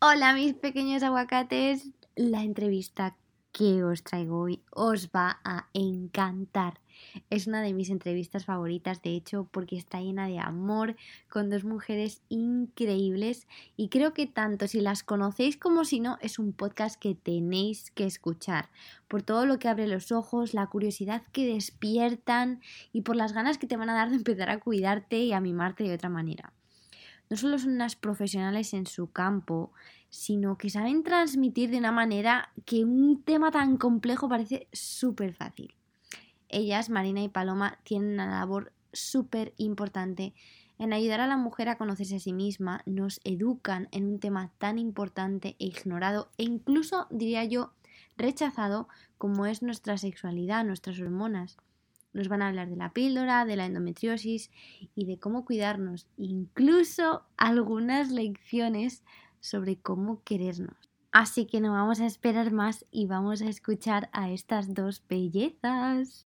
Hola mis pequeños aguacates, la entrevista que os traigo hoy os va a encantar. Es una de mis entrevistas favoritas, de hecho, porque está llena de amor, con dos mujeres increíbles y creo que tanto si las conocéis como si no, es un podcast que tenéis que escuchar, por todo lo que abre los ojos, la curiosidad que despiertan y por las ganas que te van a dar de empezar a cuidarte y a mimarte de otra manera. No solo son unas profesionales en su campo, sino que saben transmitir de una manera que un tema tan complejo parece súper fácil. Ellas, Marina y Paloma, tienen una labor súper importante en ayudar a la mujer a conocerse a sí misma, nos educan en un tema tan importante e ignorado e incluso, diría yo, rechazado como es nuestra sexualidad, nuestras hormonas. Nos van a hablar de la píldora, de la endometriosis y de cómo cuidarnos, incluso algunas lecciones sobre cómo querernos. Así que no vamos a esperar más y vamos a escuchar a estas dos bellezas.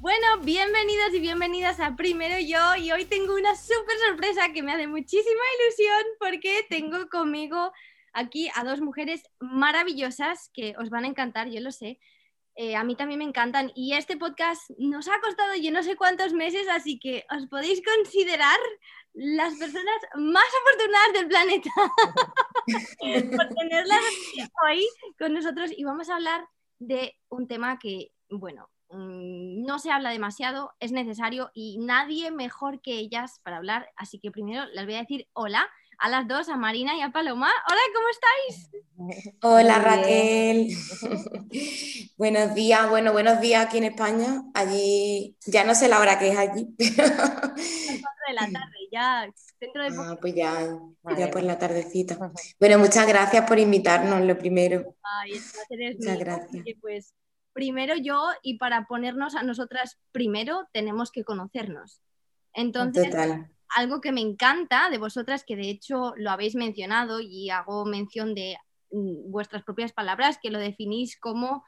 Bueno, bienvenidos y bienvenidas a Primero Yo y hoy tengo una súper sorpresa que me hace muchísima ilusión porque tengo conmigo aquí a dos mujeres maravillosas que os van a encantar, yo lo sé. Eh, a mí también me encantan y este podcast nos ha costado yo no sé cuántos meses, así que os podéis considerar las personas más afortunadas del planeta por tenerlas hoy con nosotros y vamos a hablar de un tema que, bueno, Mm, no se habla demasiado, es necesario y nadie mejor que ellas para hablar. Así que primero les voy a decir hola a las dos, a Marina y a Paloma. Hola, ¿cómo estáis? Hola Raquel. buenos días, bueno, buenos días aquí en España. Allí, ya no sé la hora que es allí. de la tarde, ya dentro de ah, pues ya, ya por la tardecita. Bueno, muchas gracias por invitarnos, lo primero. muchas gracias. pues primero yo y para ponernos a nosotras primero tenemos que conocernos. Entonces, algo que me encanta de vosotras, que de hecho lo habéis mencionado y hago mención de mm, vuestras propias palabras, que lo definís como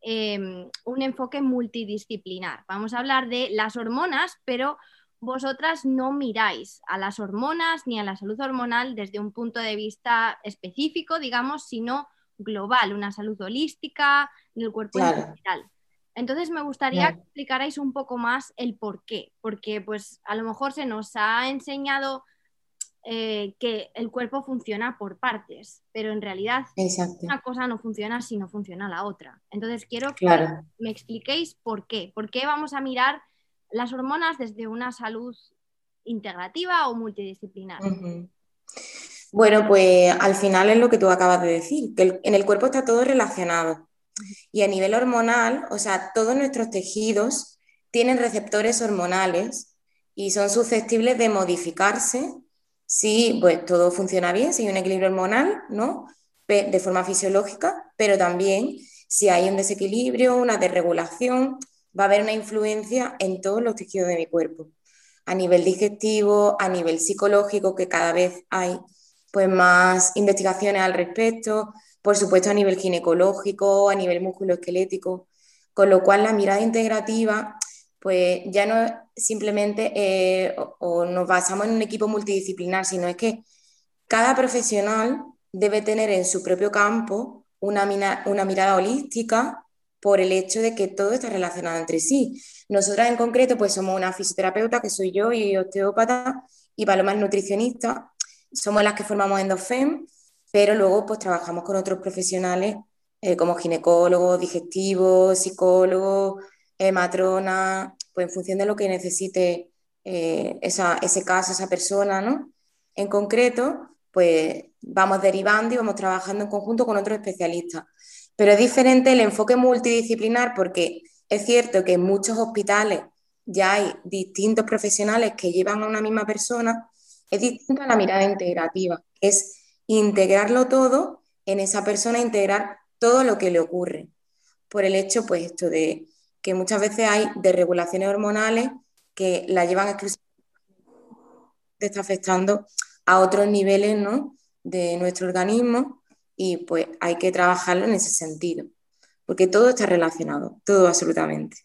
em, un enfoque multidisciplinar. Vamos a hablar de las hormonas, pero vosotras no miráis a las hormonas ni a la salud hormonal desde un punto de vista específico, digamos, sino global, una salud holística del cuerpo en general. Entonces me gustaría que explicarais un poco más el por qué, porque pues a lo mejor se nos ha enseñado eh, que el cuerpo funciona por partes, pero en realidad una cosa no funciona si no funciona la otra. Entonces quiero que me expliquéis por qué, por qué vamos a mirar las hormonas desde una salud integrativa o multidisciplinar. Bueno, pues al final es lo que tú acabas de decir, que en el cuerpo está todo relacionado. Y a nivel hormonal, o sea, todos nuestros tejidos tienen receptores hormonales y son susceptibles de modificarse si pues, todo funciona bien, si hay un equilibrio hormonal, ¿no? De forma fisiológica, pero también si hay un desequilibrio, una desregulación, va a haber una influencia en todos los tejidos de mi cuerpo, a nivel digestivo, a nivel psicológico, que cada vez hay pues más investigaciones al respecto, por supuesto a nivel ginecológico, a nivel musculoesquelético, con lo cual la mirada integrativa pues ya no simplemente eh, o, nos basamos en un equipo multidisciplinar, sino es que cada profesional debe tener en su propio campo una, una mirada holística por el hecho de que todo está relacionado entre sí. Nosotras en concreto pues somos una fisioterapeuta, que soy yo, y osteópata, y Paloma es nutricionista, somos las que formamos EndoFem, pero luego pues trabajamos con otros profesionales eh, como ginecólogos, digestivos, psicólogos, eh, matronas, pues en función de lo que necesite eh, ese caso, esa persona, ¿no? En concreto, pues vamos derivando y vamos trabajando en conjunto con otros especialistas. Pero es diferente el enfoque multidisciplinar porque es cierto que en muchos hospitales ya hay distintos profesionales que llevan a una misma persona, Es distinto a la mirada integrativa, es integrarlo todo en esa persona, integrar todo lo que le ocurre. Por el hecho, pues, esto de que muchas veces hay desregulaciones hormonales que la llevan exclusivamente está afectando a otros niveles ¿no? de nuestro organismo y pues hay que trabajarlo en ese sentido, porque todo está relacionado, todo absolutamente.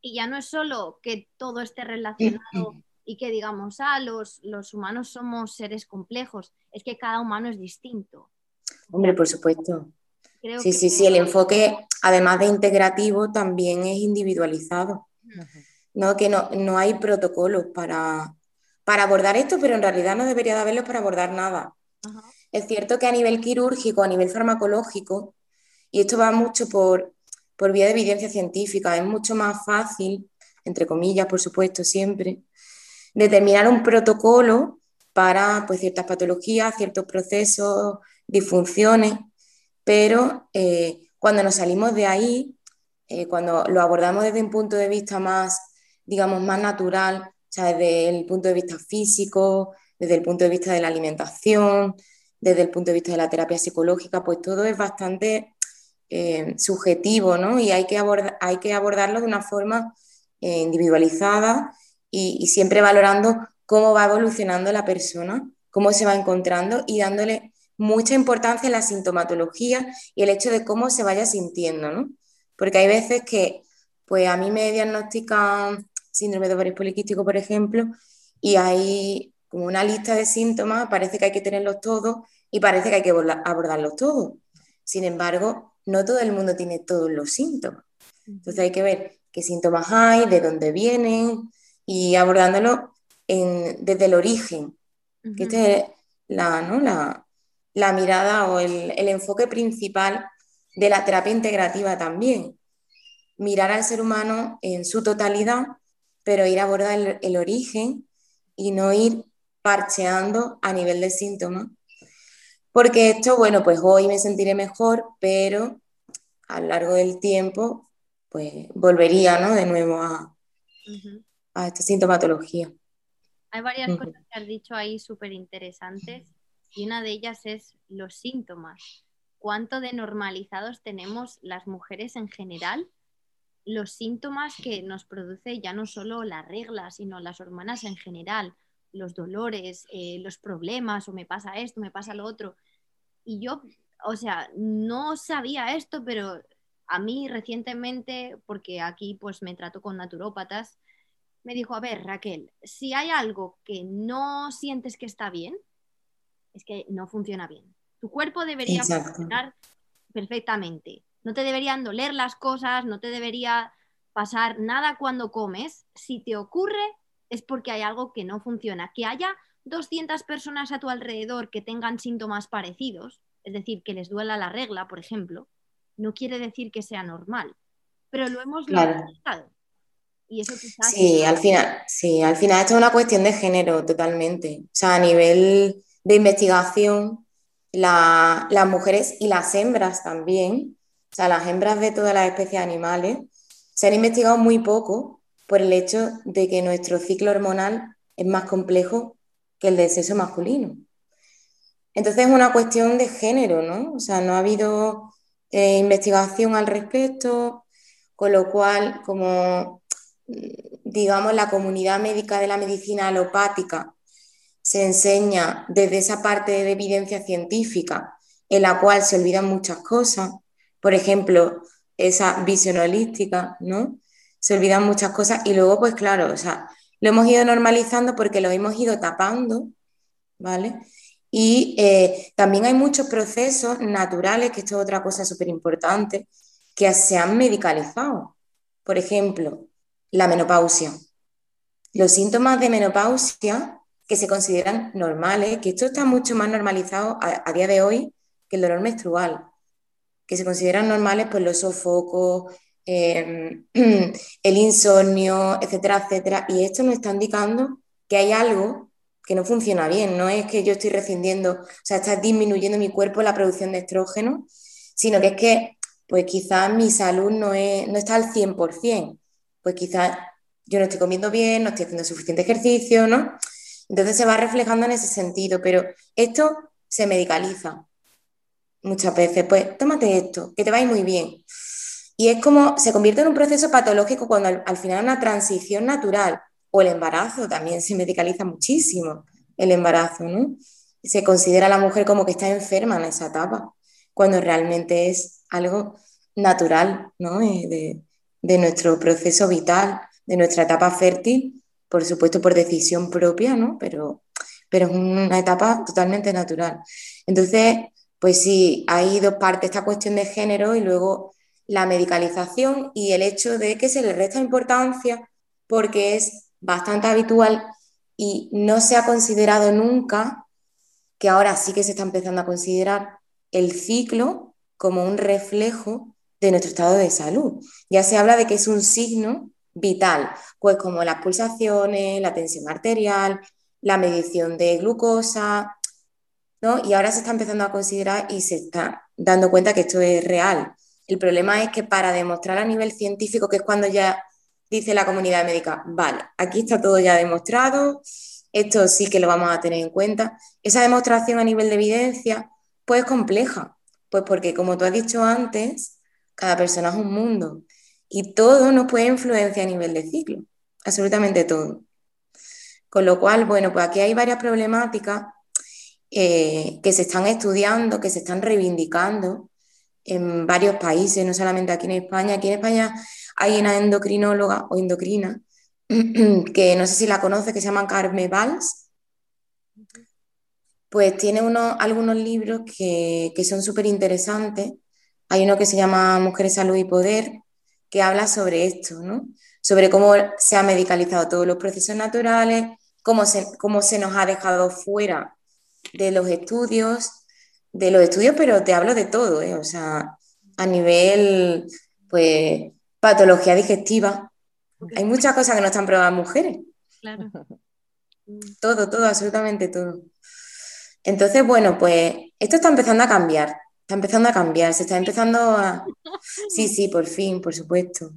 Y ya no es solo que todo esté relacionado y que digamos, ah, los, los humanos somos seres complejos, es que cada humano es distinto. Hombre, por supuesto. sí, sí, sí, el enfoque, además de integrativo, también es individualizado. ¿no? Que no, no hay protocolos para, para abordar esto, pero en realidad no debería de haberlos para abordar nada. Es cierto que a nivel quirúrgico, a nivel farmacológico, y esto va mucho por, por vía de evidencia científica, es mucho más fácil, entre comillas, por supuesto, siempre, determinar un protocolo para pues, ciertas patologías, ciertos procesos, disfunciones, pero eh, cuando nos salimos de ahí, eh, cuando lo abordamos desde un punto de vista más, digamos, más natural, o sea, desde el punto de vista físico, desde el punto de vista de la alimentación, desde el punto de vista de la terapia psicológica, pues todo es bastante eh, subjetivo, ¿no? Y hay que, hay que abordarlo de una forma individualizada y, siempre valorando cómo va evolucionando la persona, cómo se va encontrando y dándole mucha importancia a la sintomatología y el hecho de cómo se vaya sintiendo, ¿no? Porque hay veces que, pues a mí me diagnostican síndrome de ovario poliquístico, por ejemplo, y hay como una lista de síntomas, parece que hay que tenerlos todos y parece que hay que abordarlos todos. Sin embargo, no todo el mundo tiene todos los síntomas. Entonces hay que ver qué síntomas hay, de dónde vienen y abordándolo desde el origen, que es la, la, mirada o el, el enfoque principal de la terapia integrativa también. Mirar al ser humano en su totalidad pero ir a abordar el, origen y no ir parcheando a nivel de síntomas. Porque esto, bueno, pues hoy me sentiré mejor, pero a lo largo del tiempo, pues volvería, ¿no? De nuevo a, a esta sintomatología. Hay varias cosas que has dicho ahí súper interesantes y una de ellas es los síntomas. ¿Cuánto de normalizados tenemos las mujeres en general los síntomas que nos produce ya no solo la regla, sino las hormonas en general, los dolores, eh, los problemas, o me pasa esto, me pasa lo otro. Y yo, o sea, no sabía esto, pero a mí recientemente, porque aquí pues me trato con naturópatas, me dijo, a ver, Raquel, si hay algo que no sientes que está bien, es que no funciona bien. Tu cuerpo debería funcionar perfectamente no te deberían doler las cosas, no te debería pasar nada cuando comes. Si te ocurre es porque hay algo que no funciona. Que haya 200 personas a tu alrededor que tengan síntomas parecidos, es decir, que les duela la regla, por ejemplo, no quiere decir que sea normal. Pero lo hemos claro. Y eso Sí, al final, sí, al final esto es una cuestión de género totalmente. O sea, a nivel de investigación, las mujeres y las hembras también o sea, las hembras de todas las especies animales se han investigado muy poco por el hecho de que nuestro ciclo hormonal es más complejo que el del sexo masculino. Entonces es una cuestión de género, ¿no? O sea, no ha habido eh, investigación al respecto, con lo cual, como digamos, la comunidad médica de la medicina alopática se enseña desde esa parte de evidencia científica en la cual se olvidan muchas cosas, por ejemplo, esa visión holística, ¿no? Se olvidan muchas cosas y luego, pues claro, o sea, lo hemos ido normalizando porque lo hemos ido tapando, ¿vale? Y eh, también hay muchos procesos naturales, que esto es otra cosa súper importante, que se han medicalizado. Por ejemplo, la menopausia. Los síntomas de menopausia que se consideran normales, que esto está mucho más normalizado a día de hoy que el dolor menstrual que se consideran normales, pues los sofocos, em, el insomnio, etcétera, etcétera. Y esto nos está indicando que hay algo que no funciona bien. No es que yo estoy rescindiendo, o sea, está disminuyendo mi cuerpo la producción de estrógeno, sino que es que, pues quizás mi salud no, no está al 100%. Pues quizás yo no estoy comiendo bien, no estoy haciendo suficiente ejercicio, ¿no? Entonces se va reflejando en ese sentido, pero esto se medicaliza muchas veces. Pues tómate esto, que te va muy bien. Y es como se convierte en un proceso patológico cuando al, al final una transición natural o el embarazo también se medicaliza muchísimo, el embarazo, ¿no? Se considera a la mujer como que está enferma en esa etapa, cuando realmente es algo natural, ¿no? Eh, de nuestro proceso vital, de nuestra etapa fértil, por supuesto por decisión propia, ¿no? Pero, pero es una etapa totalmente natural. Entonces, pues sí, hay dos partes, esta cuestión de género y luego la medicalización y el hecho de que se le resta importancia porque es bastante habitual y no se ha considerado nunca, que ahora sí que se está empezando a considerar, el ciclo como un reflejo de nuestro estado de salud. Ya se habla de que es un signo vital, pues como las pulsaciones, la tensión arterial, la medición de glucosa, ¿no? Y ahora se está empezando a considerar y se está dando cuenta que esto es real. El problema es que para demostrar a nivel científico, que es cuando ya dice la comunidad médica, vale, aquí está todo ya demostrado, esto sí que lo vamos a tener en cuenta, esa demostración a nivel de evidencia, pues es compleja, pues porque como tú has dicho antes, cada persona es un mundo y todo nos puede influenciar a nivel de ciclo, absolutamente todo. Con lo cual, bueno, pues aquí hay varias problemáticas eh, que se están estudiando, que se están reivindicando en varios países, no solamente aquí en España. Aquí en España hay una endocrinóloga o endocrina que no sé si la conoce, que se llama Carme Valls. Pues tiene unos, algunos libros que, que son súper interesantes hay uno que se llama Mujeres, Salud y Poder, que habla sobre esto, ¿no? Sobre cómo se han medicalizado todos los procesos naturales, cómo se, cómo se nos ha dejado fuera de los estudios, de los estudios, pero te hablo de todo, ¿eh? O sea, a nivel, pues, patología digestiva. Hay muchas cosas que no están probadas mujeres. Claro. Todo, todo, absolutamente todo. Entonces, bueno, pues esto está empezando a cambiar. Está empezando a cambiar, se está empezando a... Sí, sí, por fin, por supuesto.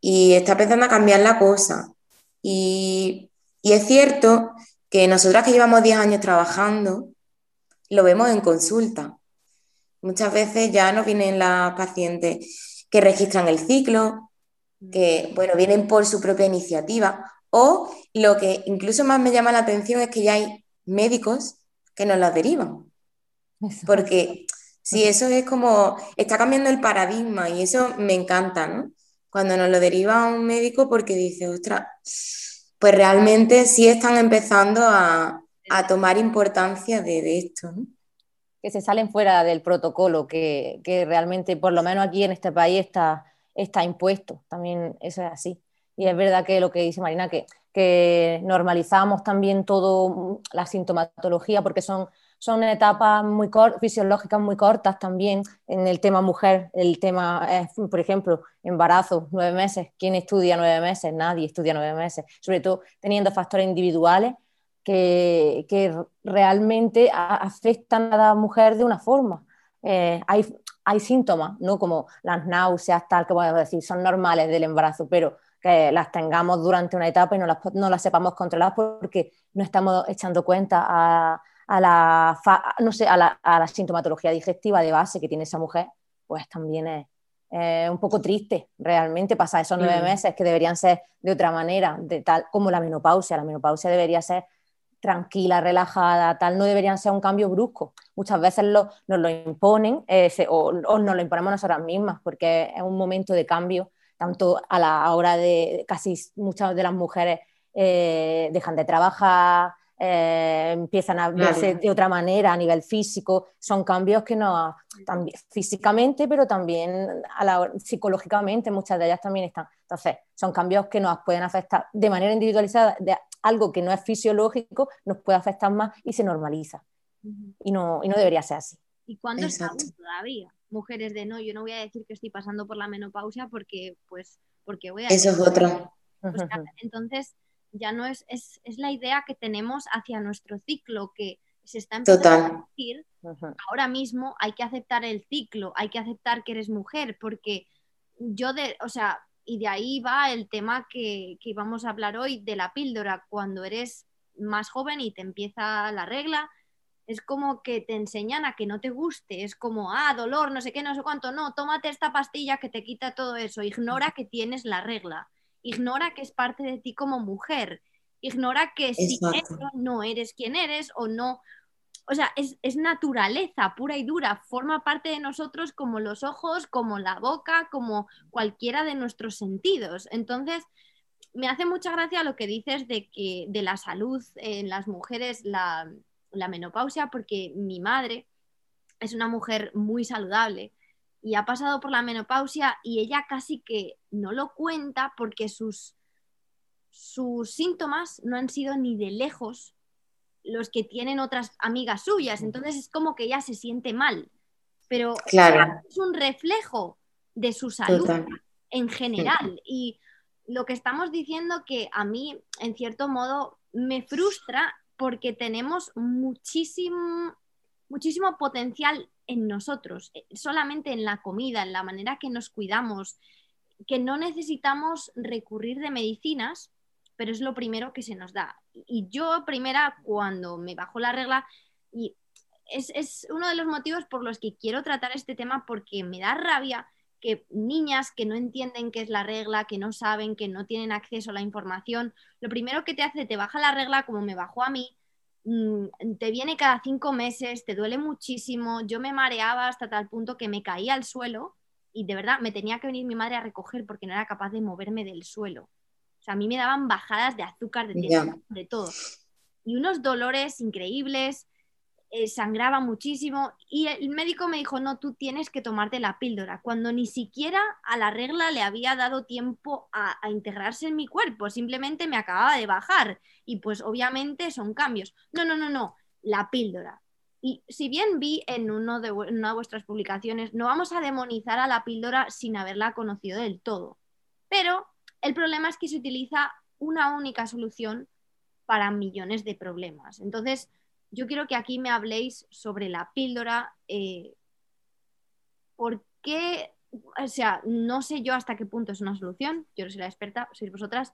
Y está empezando a cambiar la cosa. Y, es cierto que nosotras que llevamos 10 años trabajando, lo vemos en consulta. Muchas veces ya nos vienen las pacientes que registran el ciclo, que, bueno, vienen por su propia iniciativa, o lo que incluso más me llama la atención es que ya hay médicos que nos las derivan. Porque Sí, eso es como, está cambiando el paradigma y eso me encanta, ¿no? Cuando nos lo deriva un médico porque dice, ostras, pues realmente sí están empezando a, tomar importancia de, esto, ¿no? Que se salen fuera del protocolo, que, realmente, por lo menos aquí en este país, está, está impuesto. También eso es así. Y es verdad que lo que dice Marina, que, que normalizamos también todo la sintomatología, porque son son etapas muy fisiológicas muy cortas también en el tema mujer, el tema, por ejemplo, embarazo, nueve meses. ¿Quién estudia nueve meses? Nadie estudia nueve meses, sobre todo teniendo factores individuales que, que realmente afectan a la mujer de una forma. Eh, hay, hay síntomas, ¿no? como las náuseas, tal, que podemos decir, son normales del embarazo, pero que las tengamos durante una etapa y no las, no las sepamos controlar porque no estamos echando cuenta a, a la, no sé, a la, a la, sintomatología digestiva de base que tiene esa mujer, pues también es un poco triste realmente pasar esos nueve mm. meses que deberían ser de otra manera, de tal como la menopausia. La menopausia debería ser tranquila, relajada, tal, no deberían ser un cambio brusco. Muchas veces lo, nos lo imponen eh, o, nos lo imponemos nosotras mismas porque es un momento de cambio, tanto a la hora de casi muchas de las mujeres eh, dejan de trabajar, eh, empiezan a verse de otra manera a nivel físico, son cambios que no, también, físicamente, pero también psicológicamente, muchas de ellas también están. Entonces, son cambios que nos pueden afectar de manera individualizada, de algo que no es fisiológico, nos puede afectar más y se normaliza. y, no, y no debería ser así. ¿Y cuándo estamos todavía? Mujeres de no, yo no voy a decir que estoy pasando por la menopausia porque, pues, porque voy a... Eso es otro. Pues, entonces, ya no es, es, la idea que tenemos hacia nuestro ciclo, que se está empezando a decir, ahora mismo hay que aceptar el ciclo, hay que aceptar que eres mujer, porque yo de, o sea, y de ahí va el tema que, que íbamos a hablar hoy de la píldora, cuando eres más joven y te empieza la regla, es como que te enseñan a que no te guste, es como, ah, dolor, no sé qué, no sé cuánto, no, tómate esta pastilla que te quita todo eso, ignora que tienes la regla, ignora que es parte de ti como mujer, ignora que si no eres quien eres o no, o sea, es, es, naturaleza pura y dura, forma parte de nosotros como los ojos, como la boca, como cualquiera de nuestros sentidos. Entonces, me hace mucha gracia lo que dices de que de la salud en las mujeres, la, la menopausia, porque mi madre es una mujer muy saludable y ha pasado por la menopausia y ella casi que no lo cuenta porque sus, sus síntomas no han sido ni de lejos los que tienen otras amigas suyas. Entonces es como que ella se siente mal. Pero es un reflejo de su salud en general. Y lo que estamos diciendo que a mí, en cierto modo, me frustra porque tenemos muchísimo, muchísimo potencial en nosotros, eh, solamente en la comida, en la manera que nos cuidamos, que no necesitamos recurrir de medicinas pero es lo primero que se nos da. Y yo primera, cuando me bajó la regla, y es, uno de los motivos por los que quiero tratar este tema, porque me da rabia que niñas que no entienden qué es la regla, que no saben, que no tienen acceso a la información, lo primero que te hace, te baja la regla como me bajó a mí, te viene cada cinco meses, te duele muchísimo, yo me mareaba hasta tal punto que me caía al suelo y de verdad me tenía que venir mi madre a recoger porque no era capaz de moverme del suelo. O sea, a mí me daban bajadas de azúcar, de, de todo. Y unos dolores increíbles, eh, sangraba muchísimo. Y el médico me dijo, no, tú tienes que tomarte la píldora, cuando ni siquiera a la regla le había dado tiempo a, integrarse en mi cuerpo, simplemente me acababa de bajar. Y pues obviamente son cambios. No, no, no, no, la píldora. Y si bien vi en, uno de, en una de vuestras publicaciones, no vamos a demonizar a la píldora sin haberla conocido del todo. Pero el problema es que se utiliza una única solución para millones de problemas. Entonces, yo quiero que aquí me habléis sobre la píldora. Eh, ¿Por qué? O sea, no sé yo hasta qué punto es una solución, yo no soy la experta, sois vosotras,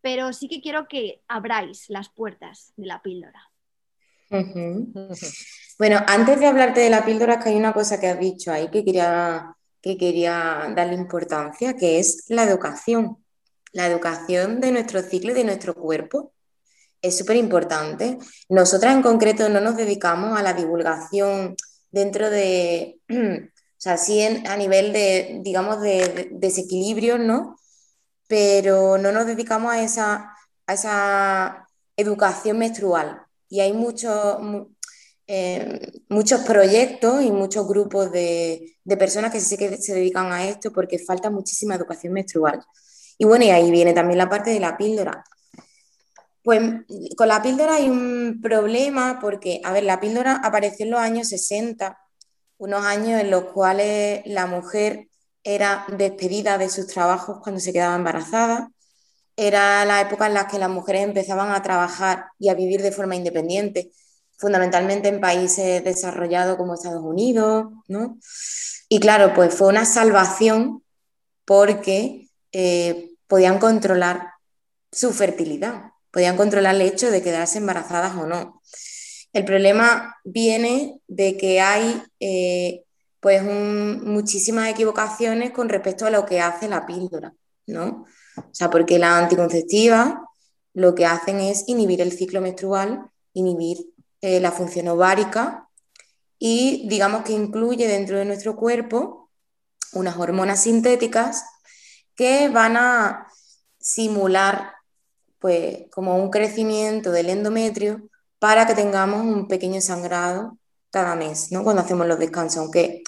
pero sí que quiero que abráis las puertas de la píldora. Bueno, antes de hablarte de la píldora, que hay una cosa que has dicho ahí que quería que quería darle importancia, que es la educación. La educación de nuestro ciclo y de nuestro cuerpo es súper importante. Nosotras en concreto no nos dedicamos a la divulgación dentro de, o sea, sí a nivel de, digamos, de, desequilibrio, ¿no? Pero no nos dedicamos a esa, a esa educación menstrual. Y hay mucho, eh, muchos proyectos y muchos grupos de, personas que sí que se dedican a esto porque falta muchísima educación menstrual. Y bueno, y ahí viene también la parte de la píldora. Pues con la píldora hay un problema porque, a ver, la píldora apareció en los años 60, unos años en los cuales la mujer era despedida de sus trabajos cuando se quedaba embarazada. Era la época en la que las mujeres empezaban a trabajar y a vivir de forma independiente fundamentalmente en países desarrollados como Estados Unidos, ¿no? Y claro, pues fue una salvación porque eh, podían controlar su fertilidad, podían controlar el hecho de quedarse embarazadas o no. El problema viene de que hay eh, pues muchísimas equivocaciones con respecto a lo que hace la píldora, ¿no? O sea, porque las anticonceptivas lo que hacen es inhibir el ciclo menstrual, inhibir eh, la función ovárica y digamos que incluye dentro de nuestro cuerpo unas hormonas sintéticas que van a simular pues como un crecimiento del endometrio para que tengamos un pequeño sangrado cada mes, ¿no? Cuando hacemos los descansos, aunque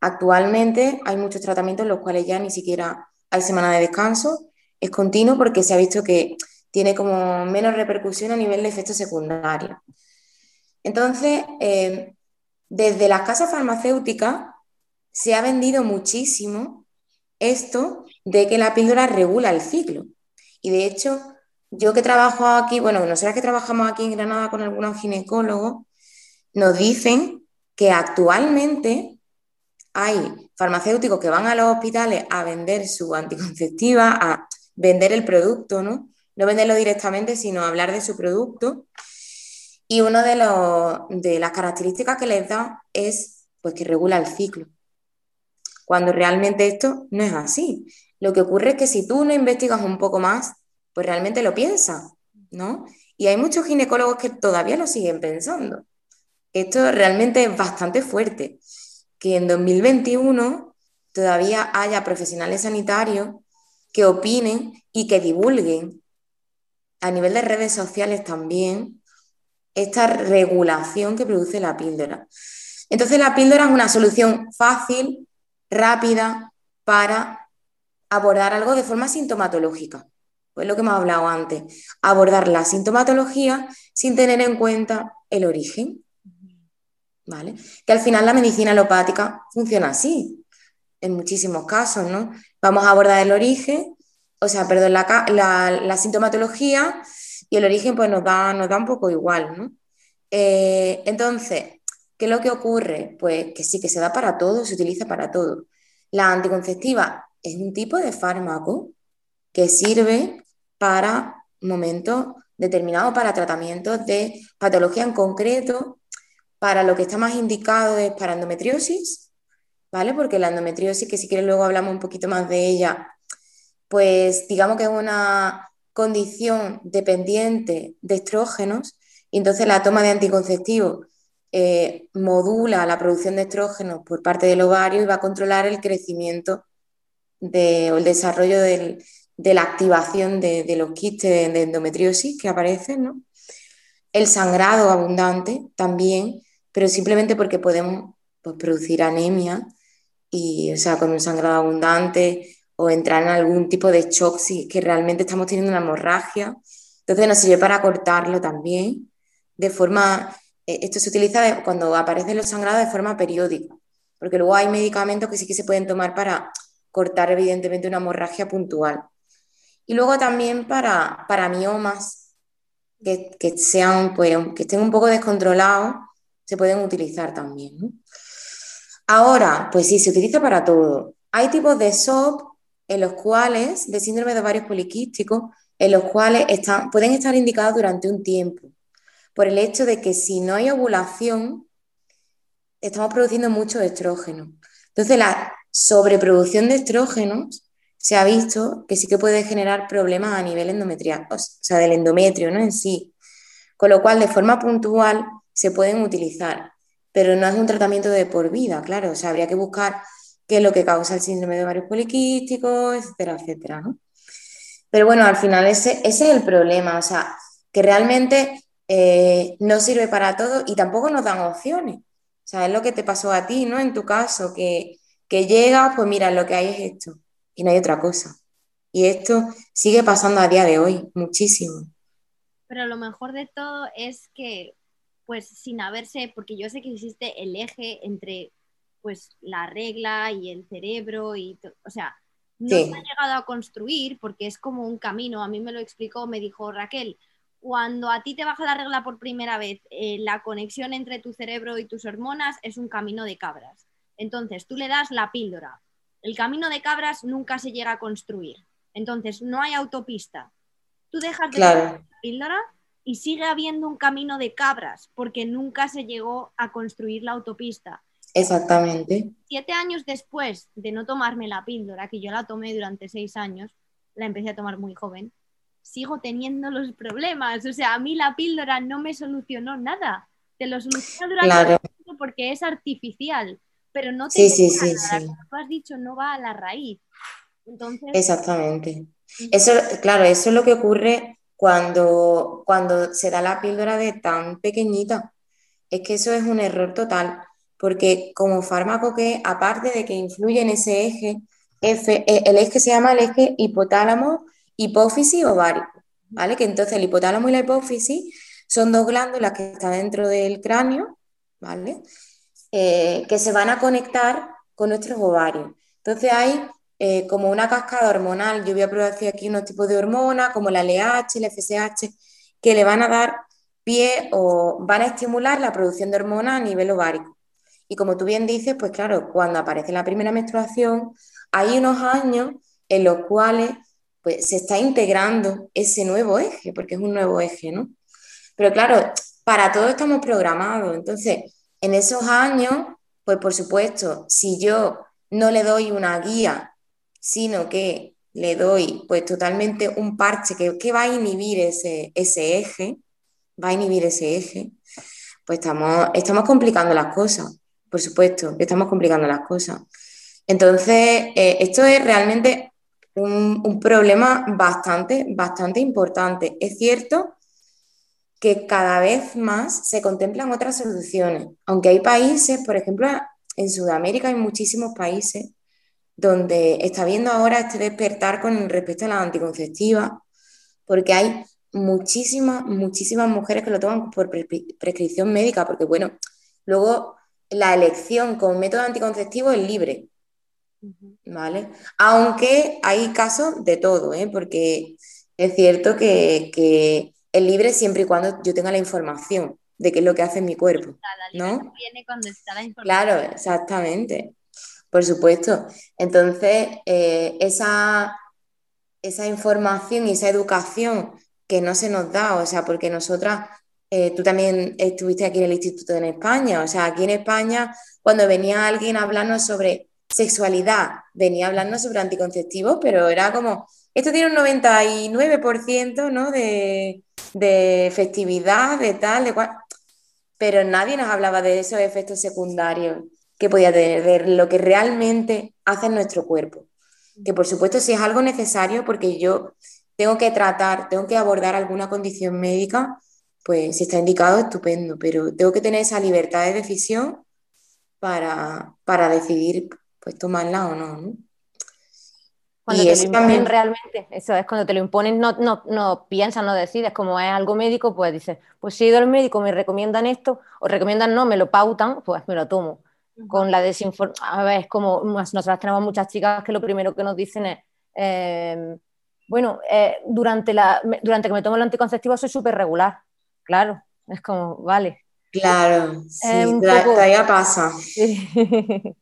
actualmente hay muchos tratamientos en los cuales ya ni siquiera hay semana de descanso, es continuo porque se ha visto que tiene como menos repercusión a nivel de efectos secundarios. Entonces, eh, desde las casas farmacéuticas se ha vendido muchísimo esto de que la píldora regula el ciclo. Y de hecho, yo que trabajo aquí, bueno, nosotros que trabajamos aquí en Granada con algunos ginecólogos, nos dicen que actualmente hay farmacéuticos que van a los hospitales a vender su anticonceptiva, a vender el producto, ¿no? no venderlo directamente, sino hablar de su producto. Y una de, de las características que les da es pues, que regula el ciclo. Cuando realmente esto no es así. Lo que ocurre es que si tú no investigas un poco más, pues realmente lo piensas, ¿no? Y hay muchos ginecólogos que todavía lo siguen pensando. Esto realmente es bastante fuerte, que en 2021 todavía haya profesionales sanitarios que opinen y que divulguen a nivel de redes sociales también esta regulación que produce la píldora. Entonces la píldora es una solución fácil, rápida, para abordar algo de forma sintomatológica. Pues lo que hemos hablado antes, abordar la sintomatología sin tener en cuenta el origen. ¿Vale? Que al final la medicina alopática funciona así, en muchísimos casos, ¿no? Vamos a abordar el origen, o sea, perdón, la, sintomatología y el origen pues nos da, nos da un poco igual, ¿no? Eh, entonces, ¿qué es lo que ocurre? Pues que sí, que se da para todo, se utiliza para todo. La anticonceptiva es un tipo de fármaco que sirve para momentos determinados, para tratamientos de patología en concreto, para lo que está más indicado es para endometriosis, ¿vale? Porque la endometriosis, que si quieres luego hablamos un poquito más de ella, pues digamos que es una condición dependiente de estrógenos y entonces la toma de anticonceptivos eh, modula la producción de estrógenos por parte del ovario y va a controlar el crecimiento de, o el desarrollo de la activación de, los quistes de endometriosis que aparecen, ¿no? El sangrado abundante también, pero simplemente porque podemos pues, producir anemia y, o sea, con un sangrado abundante o entrar en algún tipo de shock si que realmente estamos teniendo una hemorragia. Entonces nos sirve para cortarlo también de forma, eh, esto se utiliza cuando aparecen los sangrados de forma periódica, porque luego hay medicamentos que sí que se pueden tomar para cortar evidentemente una hemorragia puntual. Y luego también para, para miomas que, que sean, pues, que estén un poco descontrolados, se pueden utilizar también. Ahora, pues sí, se utiliza para todo. Hay tipos de SOP en los cuales, de síndrome de ovarios poliquísticos, en los cuales están, pueden estar indicados durante un tiempo, por el hecho de que si no hay ovulación, estamos produciendo mucho estrógeno. Entonces, la sobreproducción de estrógenos se ha visto que sí que puede generar problemas a nivel endometrial, o sea, del endometrio ¿no? en sí. Con lo cual, de forma puntual, se pueden utilizar, pero no es un tratamiento de por vida, claro. O sea, habría que buscar qué es lo que causa el síndrome de ovarios poliquísticos, etcétera, etcétera. Pero bueno, al final ese, ese es el problema, o sea, que realmente eh, no sirve para todo y tampoco nos dan opciones. O sea, es lo que te pasó a ti, ¿no? En tu caso, que, que llegas, pues mira, lo que hay es esto y no hay otra cosa. Y esto sigue pasando a día de hoy, muchísimo. Pero lo mejor de todo es que, pues sin haberse, porque yo sé que existe el eje entre pues la regla y el cerebro y, o sea, no se ha llegado a construir porque es como un camino. A mí me lo explicó, me dijo Raquel, cuando a ti te baja la regla por primera vez, eh, la conexión entre tu cerebro y tus hormonas es un camino de cabras. Entonces, tú le das la píldora. El camino de cabras nunca se llega a construir. Entonces, no hay autopista. Tú dejas de dar la píldora y sigue habiendo un camino de cabras porque nunca se llegó a construir la autopista. Exactamente. Siete años después de no tomarme la píldora, que yo la tomé durante seis años, la empecé a tomar muy joven, sigo teniendo los problemas. O sea, a mí la píldora no me solucionó nada. Te lo soluciona durante tiempo porque es artificial, pero no te sí, sí, sí, Como tú has dicho, no va a la raíz. Entonces... Exactamente. Eso, claro, eso es lo que ocurre cuando, cuando se da la píldora de tan pequeñita. Es que eso es un error total porque como fármaco que, aparte de que influye en ese eje, F, eh, el eje se llama el eje hipotálamo, hipófisis, ovario, ¿vale? Que entonces el hipotálamo y la hipófisis son dos glándulas que están dentro del cráneo, ¿vale? Eh, que se van a conectar con nuestros ovarios. Entonces hay eh, como una cascada hormonal, yo voy a producir aquí unos tipos de hormonas como la LH, el FSH, que le van a dar pie o van a estimular la producción de hormonas a nivel ovárico. Y como tú bien dices, pues claro, cuando aparece la primera menstruación, hay unos años en los cuales pues se está integrando ese nuevo eje, porque es un nuevo eje, ¿no? Pero claro, para todo estamos programados. Entonces, en esos años, pues por supuesto, si yo no le doy una guía, sino que le doy pues totalmente un parche que, va a inhibir ese, ese, eje, va a inhibir ese eje, pues estamos, estamos complicando las cosas, por supuesto, estamos complicando las cosas. Entonces, eh, esto es realmente un, un, problema bastante, bastante importante. Es cierto que cada vez más se contemplan otras soluciones, aunque hay países, por ejemplo, en Sudamérica hay muchísimos países donde está viendo ahora este despertar con respecto a la anticonceptiva, porque hay muchísimas, muchísimas mujeres que lo toman por prescripción médica, porque bueno, luego la elección con método anticonceptivo es libre, ¿vale? Aunque hay casos de todo, ¿eh? porque es cierto que, que, es libre siempre y cuando yo tenga la información de qué es lo que hace mi cuerpo, ¿no? Claro, exactamente. Por supuesto. Entonces, eh, esa, esa información y esa educación que no se nos da, o sea, porque nosotras, eh, tú también estuviste aquí en el instituto en España, o sea, aquí en España, cuando venía alguien a hablarnos sobre sexualidad, venía hablando sobre anticonceptivos, pero era como, esto tiene un 99%, ¿no? De, de efectividad, de tal, de cual, pero nadie nos hablaba de esos efectos secundarios que podía tener, de lo que realmente hace nuestro cuerpo. Que por supuesto si es algo necesario, porque yo tengo que tratar, tengo que abordar alguna condición médica, pues si está indicado, estupendo, pero tengo que tener esa libertad de decisión para, para decidir pues tomarla o no. ¿no? Cuando te lo imponen realmente, eso es cuando te lo imponen, no, no, no piensas, no decides, como es algo médico, pues dices, pues si he ido al médico, me recomiendan esto, o recomiendan no, me lo pautan, pues me lo tomo con la desinformación. A ver, es como nosotras tenemos muchas chicas que lo primero que nos dicen es, em, bueno, eh, durante, la, durante que me tomo el anticonceptivo soy súper regular. Claro, es como, vale. Claro, sí, todavía pasa.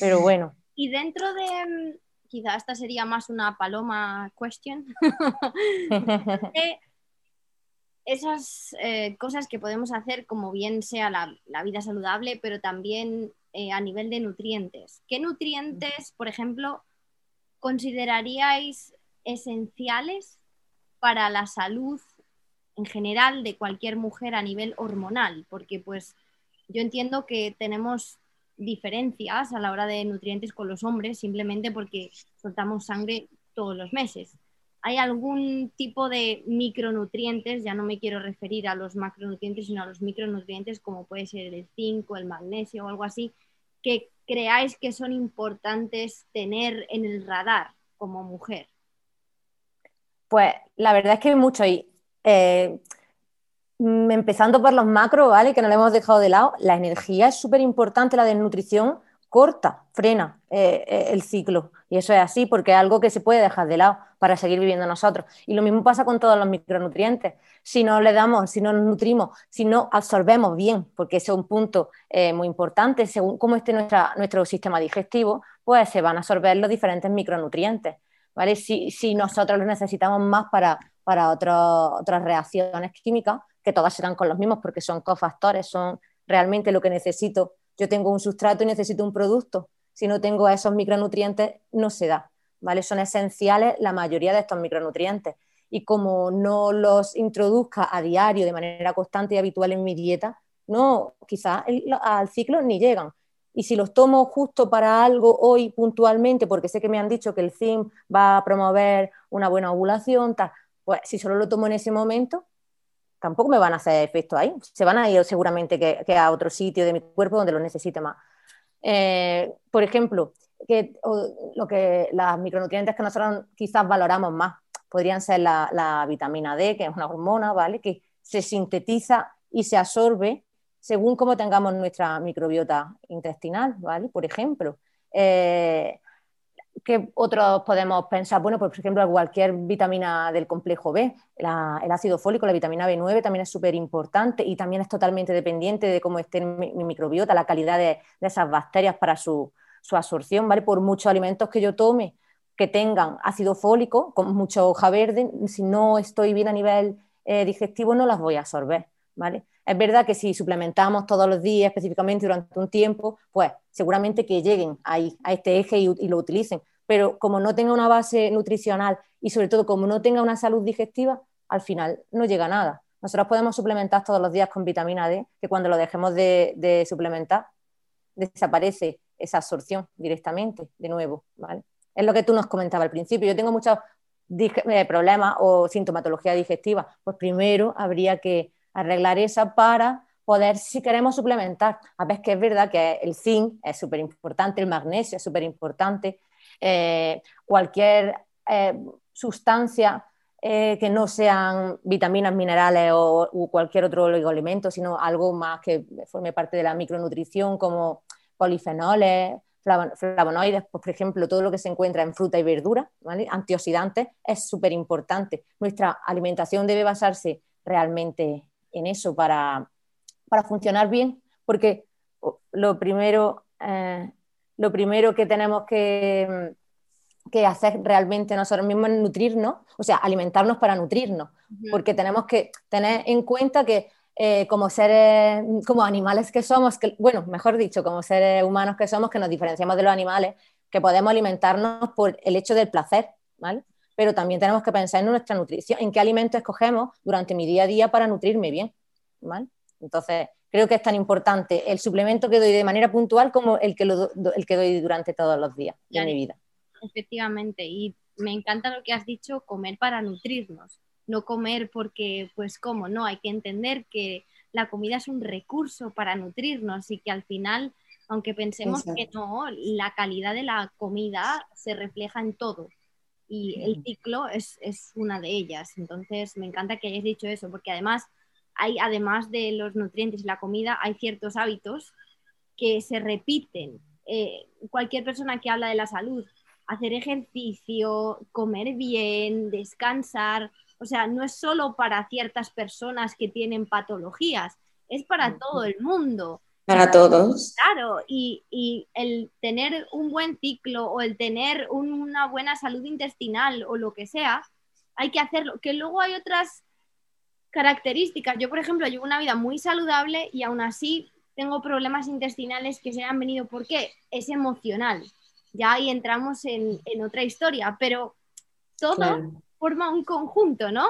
Pero bueno. Y dentro de, em, quizá esta sería más una paloma question, esas eh, cosas que podemos hacer, como bien sea la, la vida saludable, pero también eh, a nivel de nutrientes. ¿Qué nutrientes, por ejemplo, consideraríais esenciales para la salud en general de cualquier mujer a nivel hormonal? Porque pues yo entiendo que tenemos diferencias a la hora de nutrientes con los hombres simplemente porque soltamos sangre todos los meses. ¿Hay algún tipo de micronutrientes? Ya no me quiero referir a los macronutrientes, sino a los micronutrientes como puede ser el zinc o el magnesio o algo así, que creáis que son importantes tener en el radar como mujer. Pues la verdad es que hay mucho y eh, empezando por los macros, ¿vale? Que no lo hemos dejado de lado, la energía es súper importante, la desnutrición corta, frena eh, eh, el ciclo. Y eso es así porque es algo que se puede dejar de lado para seguir viviendo nosotros. Y lo mismo pasa con todos los micronutrientes. Si no le damos, si no nos nutrimos, si no absorbemos bien, porque ese es un punto eh, muy importante, según cómo esté nuestra, nuestro sistema digestivo, pues se van a absorber los diferentes micronutrientes. ¿vale? Si, nosotros los necesitamos más para, para otras reacciones químicas, que todas serán con los mismos porque son cofactores, son realmente lo que necesito yo tengo un sustrato y necesito un producto. Si no tengo esos micronutrientes, no se da. ¿vale? Son esenciales la mayoría de estos micronutrientes. Y como no los introduzca a diario de manera constante y habitual en mi dieta, no, quizás al ciclo ni llegan. Y si los tomo justo para algo hoy puntualmente, porque sé que me han dicho que el zinc va a promover una buena ovulación, pues si solo lo tomo en ese momento, tampoco me van a hacer efecto ahí. Se van a ir seguramente que, a otro sitio de mi cuerpo donde lo necesite más. Eh, por ejemplo, que, lo que, las micronutrientes que nosotros quizás valoramos más podrían ser la, vitamina D, que es una hormona, ¿vale? Que se sintetiza y se absorbe según cómo tengamos nuestra microbiota intestinal, ¿vale? Por ejemplo. Eh, ¿Qué otros podemos pensar? Bueno, pues, por ejemplo, cualquier vitamina del complejo B, el ácido fólico, la vitamina B9 también es súper importante y también es totalmente dependiente de cómo esté mi, microbiota, la calidad de, esas bacterias para su, absorción, ¿vale? Por muchos alimentos que yo tome, que tengan ácido fólico, con mucha hoja verde, si no estoy bien a nivel eh, digestivo no las voy a absorber, ¿vale? Es verdad que si suplementamos todos los días específicamente durante un tiempo, pues seguramente que lleguen ahí, a este eje y, lo utilicen, pero como no tenga una base nutricional y sobre todo como no tenga una salud digestiva, al final no llega a nada. Nosotros podemos suplementar todos los días con vitamina D, que cuando lo dejemos de, de suplementar, desaparece esa absorción directamente de nuevo, ¿vale? Es lo que tú nos comentabas al principio. Yo tengo muchos eh, problemas o sintomatología digestiva. Pues primero habría que arreglar esa para poder, si queremos suplementar. A veces que es verdad que el zinc es súper importante, el magnesio es súper importante, eh, cualquier eh, sustancia que no sean vitaminas, minerales o, cualquier otro oligoalimento, sino algo más que forme parte de la micronutrición como polifenoles, flavonoides, pues, por ejemplo, todo lo que se encuentra en fruta y verdura, antioxidantes, es súper importante. Nuestra alimentación debe basarse realmente en eso para, funcionar bien, porque lo primero, eh, lo primero que tenemos que, que, hacer realmente nosotros mismos es nutrirnos, o sea, alimentarnos para nutrirnos, porque tenemos que tener en cuenta que eh, como seres, como animales que somos, que, bueno, mejor dicho, como seres humanos que somos, que nos diferenciamos de los animales, que podemos alimentarnos por el hecho del placer, ¿vale? Pero también tenemos que pensar en nuestra nutrición, en qué alimento escogemos durante mi día a día para nutrirme bien, ¿vale? Entonces, creo que es tan importante el suplemento que doy de manera puntual como el que, el que doy durante todos los días de mi vida. Efectivamente, y me encanta lo que has dicho, comer para nutrirnos no comer porque, pues, ¿cómo? No, hay que entender que la comida es un recurso para nutrirnos y que al final, aunque pensemos que no, la calidad de la comida se refleja en todo y el ciclo es, una de ellas. Entonces, me encanta que hayáis dicho eso, porque además, hay, además de los nutrientes y la comida, hay ciertos hábitos que se repiten. Eh, cualquier persona que habla de la salud, hacer ejercicio, comer bien, descansar, o sea, no es solo para ciertas personas que tienen patologías, es para todo el mundo. Para todos. Claro, y, el tener un buen ciclo o el tener una buena salud intestinal o lo que sea, hay que hacerlo. Que luego hay otras características. Yo, por ejemplo, llevo una vida muy saludable y aún así tengo problemas intestinales que se han venido. ¿Por qué? Es emocional. Ya ahí entramos en, otra historia, pero todo forma un conjunto, ¿no?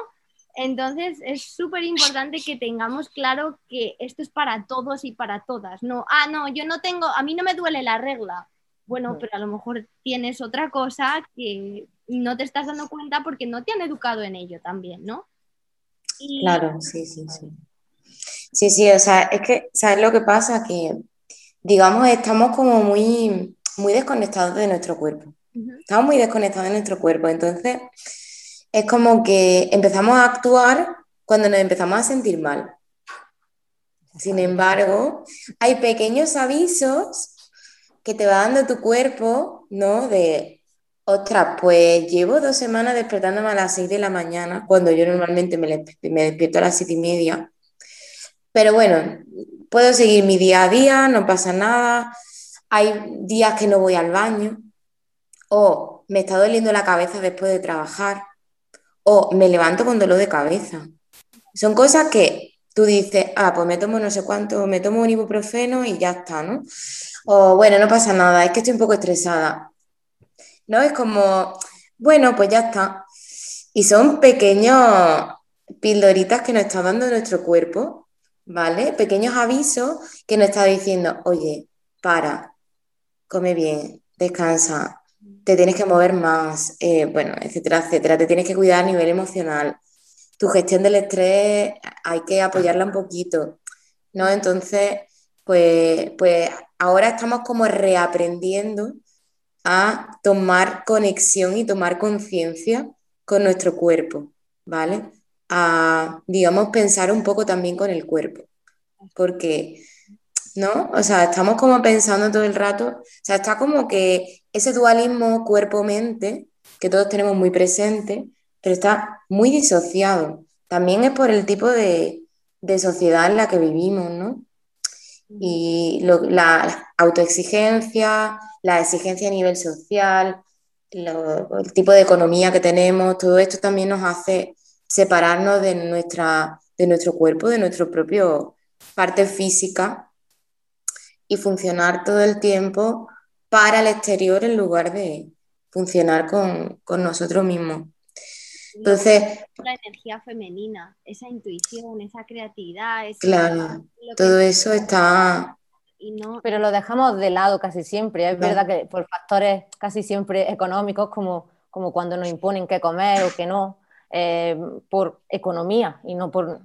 Entonces es súper importante que tengamos claro que esto es para todos y para todas. No, ah, no, yo no tengo, a mí no me duele la regla. Bueno, pero a lo mejor tienes otra cosa que no te estás dando cuenta porque no te han educado en ello también, ¿no? Claro, sí, sí, sí. Sí, sí, o sea, es que, ¿sabes lo que pasa? Que, digamos, estamos como muy, muy desconectados de nuestro cuerpo. Estamos muy desconectados de nuestro cuerpo. Entonces, es como que empezamos a actuar cuando nos empezamos a sentir mal. Sin embargo, hay pequeños avisos que te va dando tu cuerpo, ¿no? De, ostras, pues llevo dos semanas despertándome a las seis de la mañana, cuando yo normalmente me, me despierto a las siete y media. Pero bueno, puedo seguir mi día a día, no pasa nada. Hay días que no voy al baño o me está doliendo la cabeza después de trabajar o me levanto con dolor de cabeza. Son cosas que tú dices, ah, pues me tomo no sé cuánto, me tomo un ibuprofeno y ya está, ¿no? O bueno, no pasa nada, es que estoy un poco estresada. ¿No? Es como, bueno, pues ya está. Y son pequeños pildoritas que nos está dando nuestro cuerpo, ¿vale? Pequeños avisos que nos está diciendo, oye, para, come bien, descansa, te tienes que mover más, eh, bueno, etcétera, etcétera. Te tienes que cuidar a nivel emocional. Tu gestión del estrés hay que apoyarla un poquito, ¿no? Entonces, pues, pues ahora estamos como reaprendiendo a tomar conexión y tomar conciencia con nuestro cuerpo, ¿vale? A, digamos, pensar un poco también con el cuerpo, porque ¿no? O sea, estamos como pensando todo el rato, o sea, está como que ese dualismo cuerpo-mente que todos tenemos muy presente, pero está muy disociado. También es por el tipo de, sociedad en la que vivimos, ¿no? Y la autoexigencia, la exigencia a nivel social, el tipo de economía que tenemos, todo esto también nos hace separarnos de, nuestra, de nuestro cuerpo, de nuestro propio parte física y funcionar todo el tiempo para el exterior en lugar de funcionar con, con nosotros mismos. Entonces, la energía femenina, esa intuición, esa creatividad, claro, todo eso está pero lo dejamos de lado casi siempre. Es verdad que por factores casi siempre económicos, como, como cuando nos imponen qué comer o qué no, eh, por economía y no por...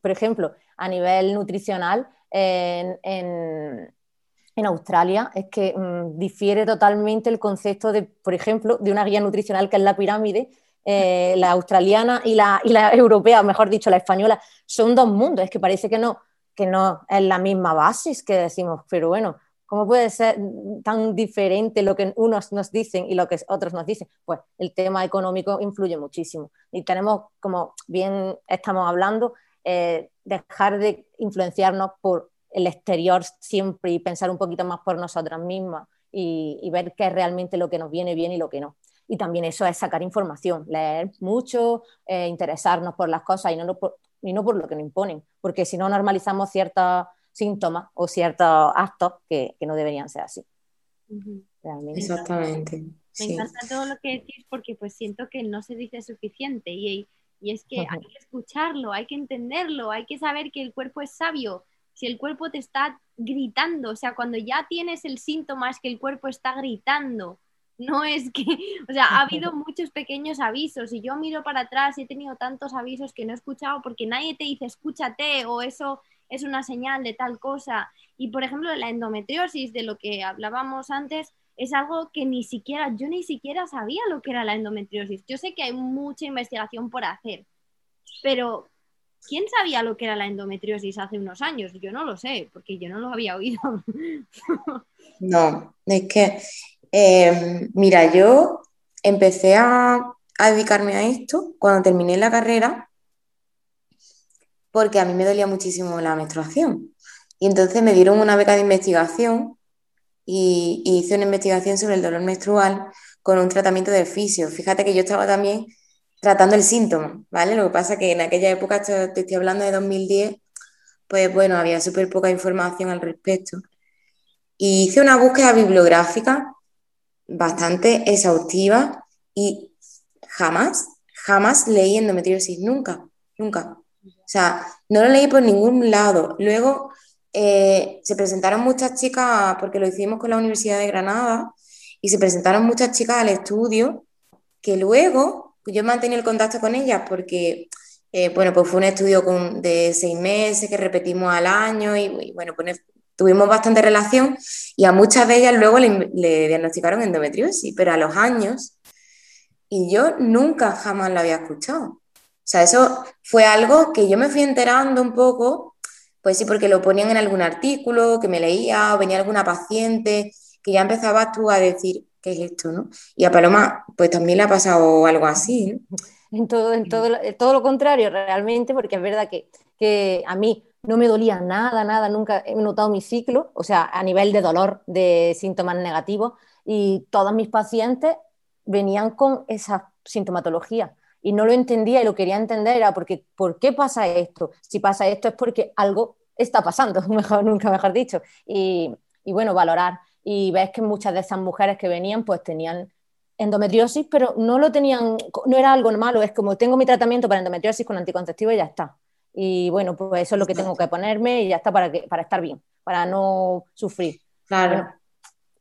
por ejemplo, a nivel nutricional, en, en, en Australia es que mm, difiere totalmente el concepto de, por ejemplo, de una guía nutricional que es la pirámide, eh, la australiana y la, y la europea, mejor dicho, la española, son dos mundos, es que parece que no, que no es la misma base, que decimos, pero bueno, ¿cómo puede ser tan diferente lo que unos nos dicen y lo que otros nos dicen? Pues el tema económico influye muchísimo y tenemos, como bien estamos hablando, eh, dejar de influenciarnos por el exterior siempre y pensar un poquito más por nosotras mismas y, ver qué es realmente lo que nos viene bien y lo que no. Y también eso es sacar información, leer mucho, eh, interesarnos por las cosas y no, por, y no por lo que nos imponen, porque si no normalizamos ciertos síntomas o ciertos actos que, no deberían ser así. Exactamente. Me encanta todo lo que decís porque pues siento que no se dice suficiente y, y es que hay que escucharlo, hay que entenderlo, hay que saber que el cuerpo es sabio. Si el cuerpo te está gritando, o sea, cuando ya tienes el síntoma es que el cuerpo está gritando, no es que, o sea, ha habido muchos pequeños avisos y yo miro para atrás y he tenido tantos avisos que no he escuchado porque nadie te dice escúchate o eso es una señal de tal cosa. Y por ejemplo, la endometriosis de lo que hablábamos antes es algo que ni siquiera, yo ni siquiera sabía lo que era la endometriosis. Yo sé que hay mucha investigación por hacer, pero ¿quién sabía lo que era la endometriosis hace unos años? Yo no lo sé, porque yo no lo había oído. No, es que eh, mira, yo empecé a, dedicarme a esto cuando terminé la carrera porque a mí me dolía muchísimo la menstruación. Y entonces me dieron una beca de investigación y, hice una investigación sobre el dolor menstrual con un tratamiento de fisio. Fíjate que yo estaba también tratando el síntoma, ¿vale? Lo que pasa es que en aquella época, te estoy hablando de 2010, pues bueno, había súper poca información al respecto. Y hice una búsqueda bibliográfica bastante exhaustiva y jamás, jamás leí endometriosis, nunca, nunca. O sea, no lo leí por ningún lado. Luego eh, se presentaron muchas chicas, porque lo hicimos con la Universidad de Granada, y se presentaron muchas chicas al estudio que luego yo mantení el contacto con ellas porque, eh, bueno, pues fue un estudio de seis meses que repetimos al año y, bueno, pues tuvimos bastante relación y a muchas de ellas luego le, diagnosticaron endometriosis, pero a los años, y yo nunca jamás lo había escuchado. O sea, eso fue algo que yo me fui enterando un poco, pues sí, porque lo ponían en algún artículo, que me leía, o venía alguna paciente, que ya empezabas tú a decir, ¿qué es esto? ¿no? Y a Paloma, pues también le ha pasado algo así. En, todo, en todo, todo lo contrario, realmente, porque es verdad que, que a mí no me dolía nada, nada, nunca he notado mi ciclo, o sea, a nivel de dolor, de síntomas negativos, y todos mis pacientes venían con esa sintomatología y no lo entendía y lo quería entender era porque, ¿por qué pasa esto? Si pasa esto es porque algo está pasando, mejor, nunca mejor dicho, y, y bueno, valorar. Y ves que muchas de esas mujeres que venían pues tenían endometriosis, pero no lo tenían, no era algo malo, es como tengo mi tratamiento para endometriosis con anticonceptivo y ya está. Y bueno, pues eso es lo que tengo que ponerme y ya está para, que, para estar bien, para no sufrir. Claro.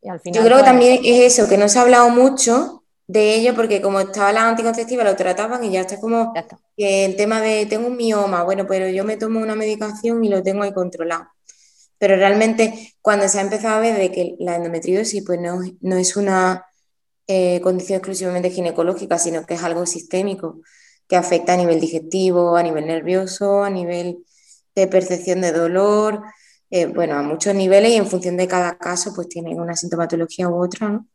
Yo creo que pues también es eso, que no se ha hablado mucho de ello porque como estaba la anticonceptiva lo trataban y ya está como que el tema de tengo un mioma, bueno, pero yo me tomo una medicación y lo tengo ahí controlado. Pero realmente cuando se ha empezado a ver de que la endometriosis pues no, no es una eh, condición exclusivamente ginecológica, sino que es algo sistémico que afecta a nivel digestivo, a nivel nervioso, a nivel de percepción de dolor, eh, bueno, a muchos niveles y en función de cada caso, pues tienen una sintomatología u otra, ¿no?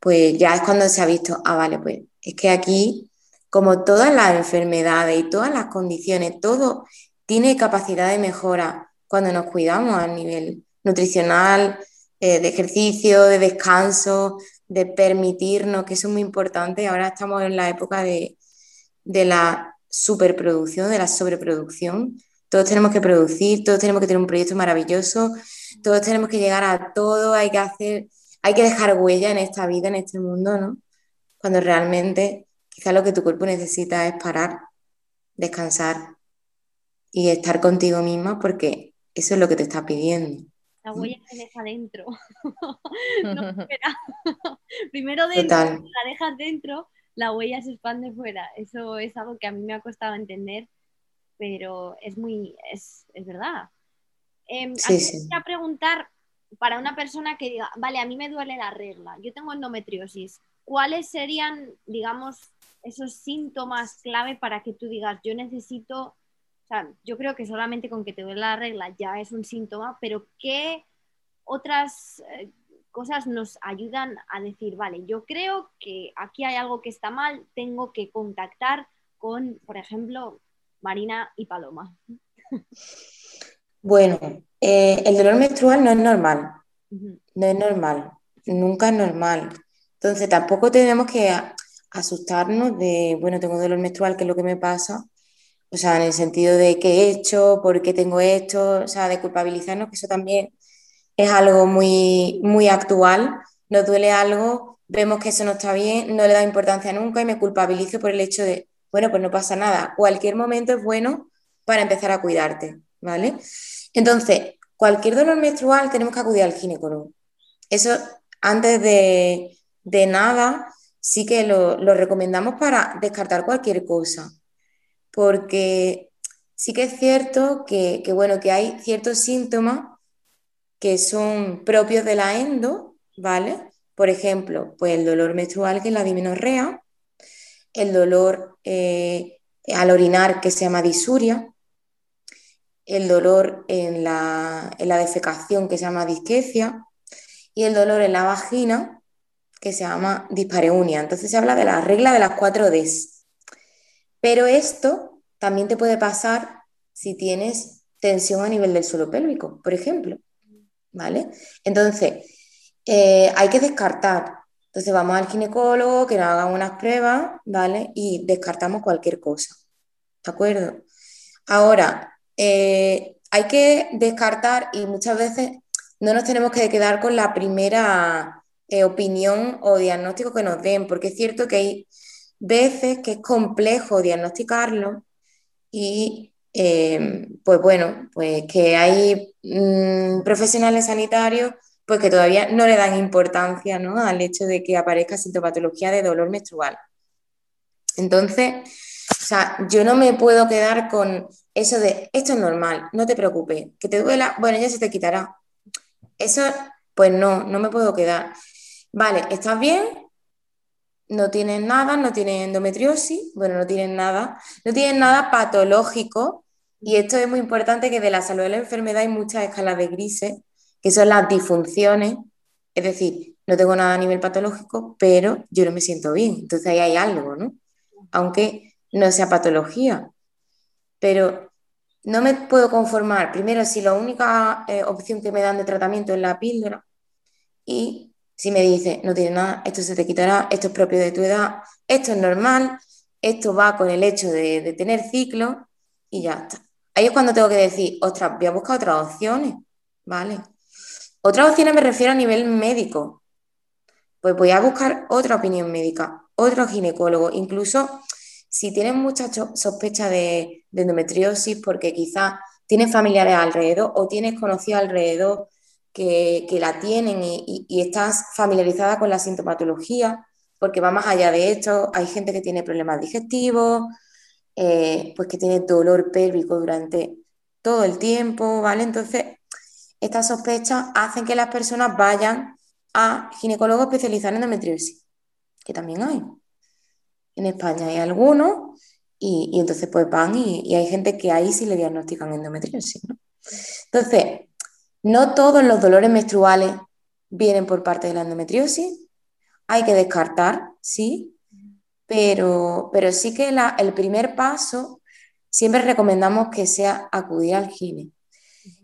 Pues ya es cuando se ha visto, ah, vale, pues es que aquí, como todas las enfermedades y todas las condiciones, todo tiene capacidad de mejora cuando nos cuidamos a nivel nutricional, eh, de ejercicio, de descanso, de permitirnos, que eso es muy importante. Ahora estamos en la época de, de la superproducción, de la sobreproducción. Todos tenemos que producir, todos tenemos que tener un proyecto maravilloso, todos tenemos que llegar a todo, hay que hacer, hay que dejar huella en esta vida, en este mundo, ¿no? Cuando realmente quizá lo que tu cuerpo necesita es parar, descansar y estar contigo misma porque eso es lo que te está pidiendo. La huella se deja dentro. Primero dentro, la dejas dentro, la huella se expande fuera. Eso es algo que a mí me ha costado entender, pero es muy, es, verdad. Eh, sí, preguntar para una persona que diga, vale, a mí me duele la regla, yo tengo endometriosis, ¿cuáles serían, digamos, esos síntomas clave para que tú digas, yo necesito, o sea, yo creo que solamente con que te duele la regla ya es un síntoma, pero ¿qué otras eh, cosas nos ayudan a decir, vale, yo creo que aquí hay algo que está mal, tengo que contactar con, por ejemplo, Marina y Paloma? Bueno, eh, el dolor menstrual no es normal, no es normal, nunca es normal. Entonces tampoco tenemos que asustarnos de, bueno, tengo dolor menstrual, ¿qué es lo que me pasa? O sea, en el sentido de qué he hecho, por qué tengo esto, o sea, de culpabilizarnos, que eso también es algo muy, muy actual. Nos duele algo, vemos que eso no está bien, no le da importancia nunca y me culpabilizo por el hecho de, bueno, pues no pasa nada. Cualquier momento es bueno para empezar a cuidarte, ¿vale? Entonces, cualquier dolor menstrual tenemos que acudir al ginecólogo. Eso, antes de, de nada, sí que lo, recomendamos para descartar cualquier cosa, porque sí que es cierto que, bueno, que hay ciertos síntomas que son propios de la endo, ¿vale? Por ejemplo, pues el dolor menstrual, que es la dismenorrea, el dolor eh, al orinar, que se llama disuria, el dolor en la, en la defecación, que se llama disquecia, y el dolor en la vagina, que se llama dispareunia. Entonces se habla de la regla de las cuatro Ds. Pero esto también te puede pasar si tienes tensión a nivel del suelo pélvico, por ejemplo. ¿Vale? Entonces, eh, hay que descartar. Entonces vamos al ginecólogo que nos haga unas pruebas, ¿vale? Y descartamos cualquier cosa. ¿De acuerdo? Ahora, eh, hay que descartar y muchas veces no nos tenemos que quedar con la primera eh, opinión o diagnóstico que nos den, porque es cierto que hay veces que es complejo diagnosticarlo y eh, pues bueno, pues que hay mm, profesionales sanitarios pues que todavía no le dan importancia ¿no? al hecho de que aparezca sintomatología de dolor menstrual. Entonces, o sea, yo no me puedo quedar con eso de esto es normal, no te preocupes, que te duela, bueno, ya se te quitará. Eso, pues no, no me puedo quedar. Vale, ¿estás bien? No tienes nada, no tienes endometriosis, bueno, no tienes nada, no tienes nada patológico. Y esto es muy importante que de la salud de la enfermedad hay muchas escalas de grises, que son las disfunciones. Es decir, no tengo nada a nivel patológico, pero yo no me siento bien. Entonces ahí hay algo, ¿no? Aunque no sea patología. Pero no me puedo conformar, primero, si la única eh, opción que me dan de tratamiento es la píldora y si me dice, no tiene nada, esto se te quitará, esto es propio de tu edad, esto es normal, esto va con el hecho de, tener ciclo y ya está. Ahí es cuando tengo que decir, ostras, voy a buscar otras opciones, ¿vale? Otras opciones me refiero a nivel médico. Pues voy a buscar otra opinión médica, otro ginecólogo, incluso si tienes mucha sospecha de, endometriosis porque quizás tienes familiares alrededor o tienes conocidos alrededor que, la tienen y, estás familiarizada con la sintomatología, porque va más allá de esto. Hay gente que tiene problemas digestivos, eh, pues que tiene dolor pélvico durante todo el tiempo, ¿vale? Entonces, estas sospechas hacen que las personas vayan a ginecólogos especializados en endometriosis, que también hay. En España hay algunos y, entonces pues van y, hay gente que ahí sí le diagnostican endometriosis. Entonces, no todos los dolores menstruales vienen por parte de la endometriosis. Hay que descartar, sí, pero, pero sí que el primer paso siempre recomendamos que sea acudir al gine.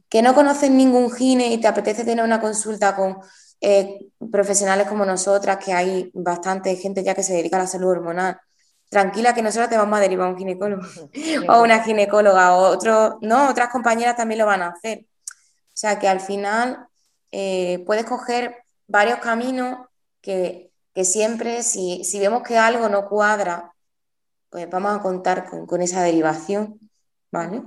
Que no conoces ningún gine y te apetece tener una consulta con eh, profesionales como nosotras, que hay bastante gente ya que se dedica a la salud hormonal, tranquila que nosotros te vamos a derivar a un ginecólogo o una ginecóloga o otro, no, otras compañeras también lo van a hacer. O sea que al final eh, puedes coger varios caminos que, siempre, si, vemos que algo no cuadra, pues vamos a contar con, esa derivación, ¿vale?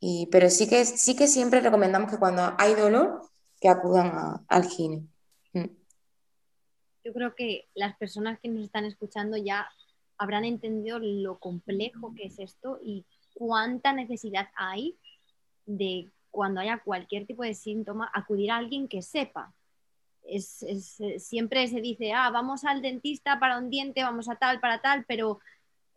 Y, pero sí que, sí que siempre recomendamos que cuando hay dolor, que acudan al gine. Mm. Yo creo que las personas que nos están escuchando ya habrán entendido lo complejo que es esto y cuánta necesidad hay de cuando haya cualquier tipo de síntoma acudir a alguien que sepa. Es, siempre se dice, ah, vamos al dentista para un diente, vamos a tal, para tal, pero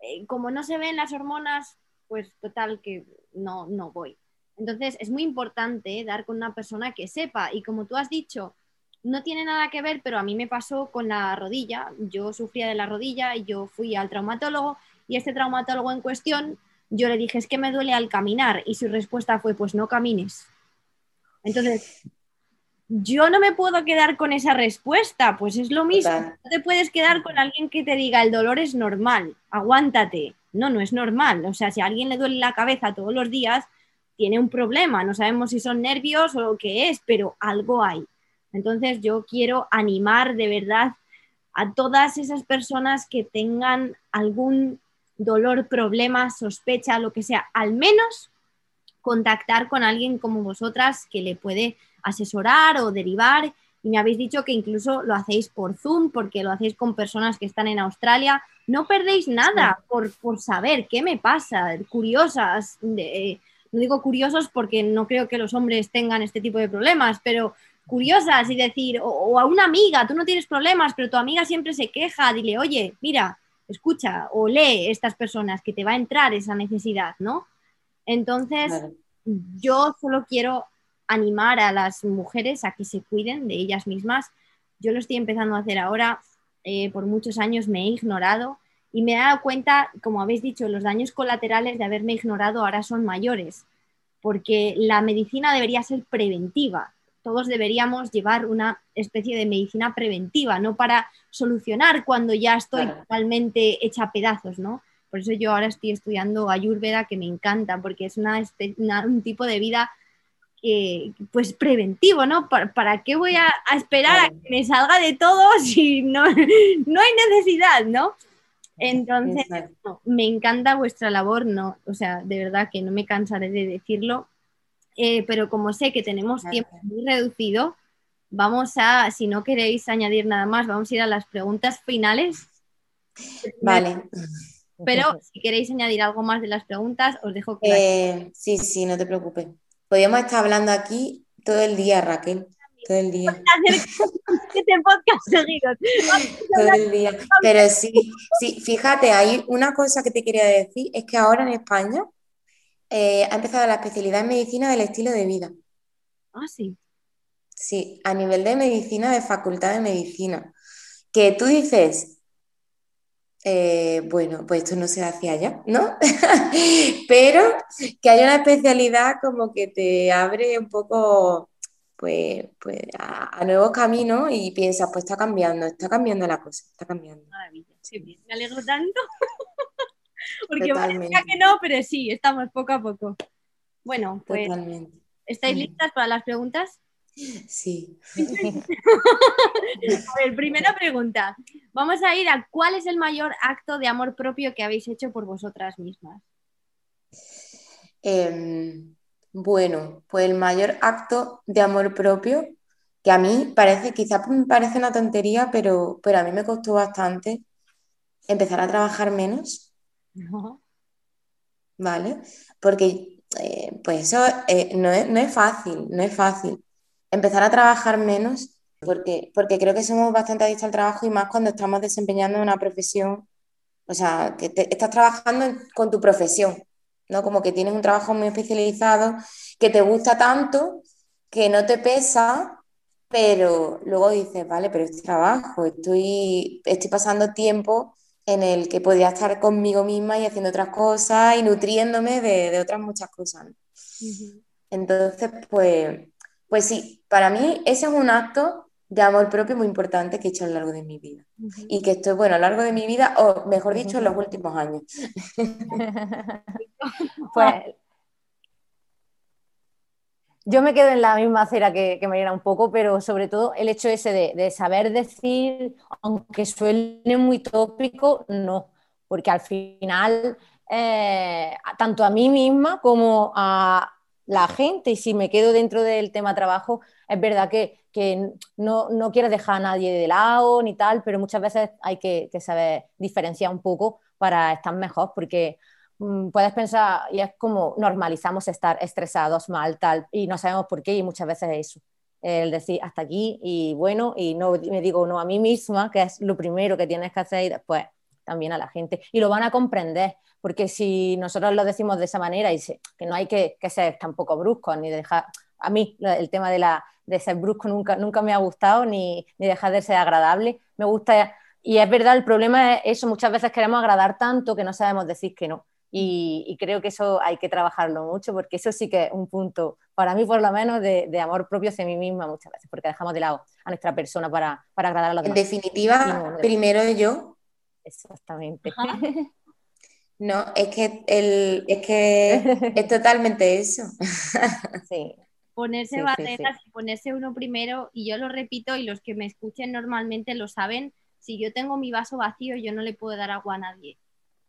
eh, como no se ven las hormonas, pues total que no, no voy. Entonces es muy importante dar con una persona que sepa y como tú has dicho, no tiene nada que ver, pero a mí me pasó con la rodilla. Yo sufría de la rodilla y yo fui al traumatólogo y este traumatólogo en cuestión, yo le dije, es que me duele al caminar y su respuesta fue, pues no camines. Entonces, yo no me puedo quedar con esa respuesta, pues es lo mismo. No te puedes quedar con alguien que te diga, el dolor es normal, aguántate. No, no es normal. O sea, si a alguien le duele la cabeza todos los días, tiene un problema. No sabemos si son nervios o lo que es, pero algo hay. Entonces yo quiero animar de verdad a todas esas personas que tengan algún dolor, problema, sospecha, lo que sea, al menos contactar con alguien como vosotras que le puede asesorar o derivar. Y me habéis dicho que incluso lo hacéis por Zoom, porque lo hacéis con personas que están en Australia. No perdéis nada por, saber qué me pasa, curiosas. no digo curiosos porque no creo que los hombres tengan este tipo de problemas, pero curiosas y decir, o, a una amiga, tú no tienes problemas, pero tu amiga siempre se queja, dile, oye, mira, escucha o lee estas personas que te va a entrar esa necesidad, ¿no? Entonces, yo solo quiero animar a las mujeres a que se cuiden de ellas mismas. Yo lo estoy empezando a hacer ahora, eh, por muchos años me he ignorado y me he dado cuenta, como habéis dicho, los daños colaterales de haberme ignorado ahora son mayores, porque la medicina debería ser preventiva todos deberíamos llevar una especie de medicina preventiva, no para solucionar cuando ya estoy totalmente hecha a pedazos, ¿no? Por eso yo ahora estoy estudiando Ayurveda, que me encanta, porque es una, un tipo de vida pues preventivo, ¿no? ¿Para, qué voy a, esperar a que me salga de todo si no, no hay necesidad, ¿no? Entonces, me encanta vuestra labor, ¿no? O sea, de verdad que no me cansaré de decirlo eh, pero como sé que tenemos tiempo muy reducido, vamos a, si no queréis añadir nada más, vamos a ir a las preguntas finales. Vale. Pero si queréis añadir algo más de las preguntas, os dejo que... Eh, sí, sí, no te preocupes. Podríamos estar hablando aquí todo el día, Raquel. Todo el día. todo el día. Pero sí, sí, fíjate, hay una cosa que te quería decir, es que ahora en España eh, ha empezado la especialidad en medicina del estilo de vida. Ah, sí. Sí, a nivel de medicina, de facultad de medicina. Que tú dices, eh, bueno, pues esto no se hacía ya, ¿no? Pero que haya una especialidad como que te abre un poco pues, pues a, nuevos caminos y piensas, pues está cambiando, está cambiando la cosa, está cambiando. Maravilla, sí, me alegro tanto. Porque parecía que no, pero sí, estamos poco a poco. Bueno, pues. ¿Estáis listas para las preguntas? Sí. a ver, primera pregunta. Vamos a ir a cuál es el mayor acto de amor propio que habéis hecho por vosotras mismas. Em, bueno, pues el mayor acto de amor propio, que a mí parece, quizás me parece una tontería, pero, pero a mí me costó bastante empezar a trabajar menos ¿Vale? Porque eh, pues eso eh, no, es, fácil, no es fácil. Empezar a trabajar menos, porque, porque creo que somos bastante adictos al trabajo y más cuando estamos desempeñando una profesión, o sea, que estás trabajando con tu profesión, ¿no? Como que tienes un trabajo muy especializado, que te gusta tanto, que no te pesa, pero luego dices, vale, pero es trabajo, estoy, estoy pasando tiempo en el que podía estar conmigo misma y haciendo otras cosas y nutriéndome de, otras muchas cosas. Entonces, pues, pues sí, para mí ese es un acto de amor propio muy importante que he hecho a lo largo de mi vida. Y que estoy, bueno, a lo largo de mi vida, o mejor dicho, en los últimos años. pues yo me quedo en la misma acera que, que Mariana un poco, pero sobre todo el hecho ese de, saber decir, aunque suene muy tópico, no, porque al final, eh, tanto a mí misma como a la gente, y si me quedo dentro del tema trabajo, es verdad que, no, no quiero dejar a nadie de lado ni tal, pero muchas veces hay que, saber diferenciar un poco para estar mejor, porque mm, puedes pensar, y es como normalizamos estar estresados, mal, tal, y no sabemos por qué, y muchas veces es eso, el decir hasta aquí, y bueno, y no me digo no a mí misma, que es lo primero que tienes que hacer, y después también a la gente, y lo van a comprender, porque si nosotros lo decimos de esa manera, y que no hay que, que ser tampoco bruscos, ni dejar, a mí el tema de, la, de ser brusco nunca, nunca me ha gustado, ni, ni dejar de ser agradable. Me gusta, y es verdad, el problema es eso, muchas veces queremos agradar tanto que no sabemos decir que no. Y, creo que eso hay que trabajarlo mucho, porque eso sí que es un punto, para mí por lo menos, de, de amor propio hacia mí misma muchas veces, porque dejamos de lado a nuestra persona para, para agradar a los demás. En definitiva, primero yo. Exactamente. No, es que, el, es que es totalmente eso. Sí, ponerse barreras y ponerse uno primero, y yo lo repito, y los que me escuchen normalmente lo saben, si yo tengo mi vaso vacío, yo no le puedo dar agua a nadie,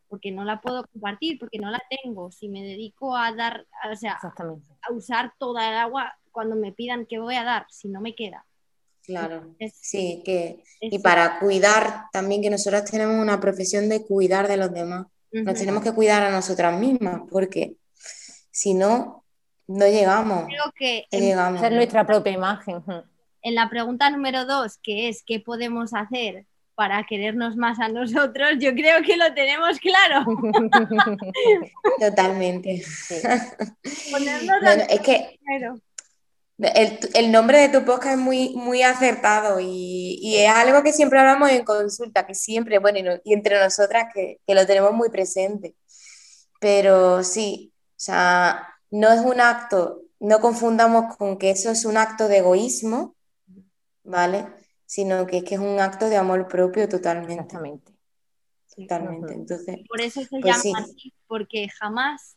porque no la puedo compartir, porque no la tengo. Si me dedico a dar, o sea, a usar toda el agua, cuando me pidan, ¿qué voy a dar? Si no me queda. Claro, sí, que, y para cuidar también que nosotros tenemos una profesión de cuidar de los demás. Nos tenemos que cuidar a nosotras mismas, porque si no, no llegamos. Creo que llegamos. nuestra propia imagen. En la pregunta número dos, que es ¿qué podemos hacer para querernos más a nosotros? Yo creo que lo tenemos claro. Totalmente. es que el, nombre de tu podcast es muy, muy acertado y, es algo que siempre hablamos en consulta, que siempre, bueno, y, entre nosotras que, que lo tenemos muy presente. Pero sí, o sea, no es un acto, no confundamos con que eso es un acto de egoísmo, ¿vale? Sino que es que es un acto de amor propio totalmente. Exactamente. Totalmente. Entonces, por eso se pues llama así, porque jamás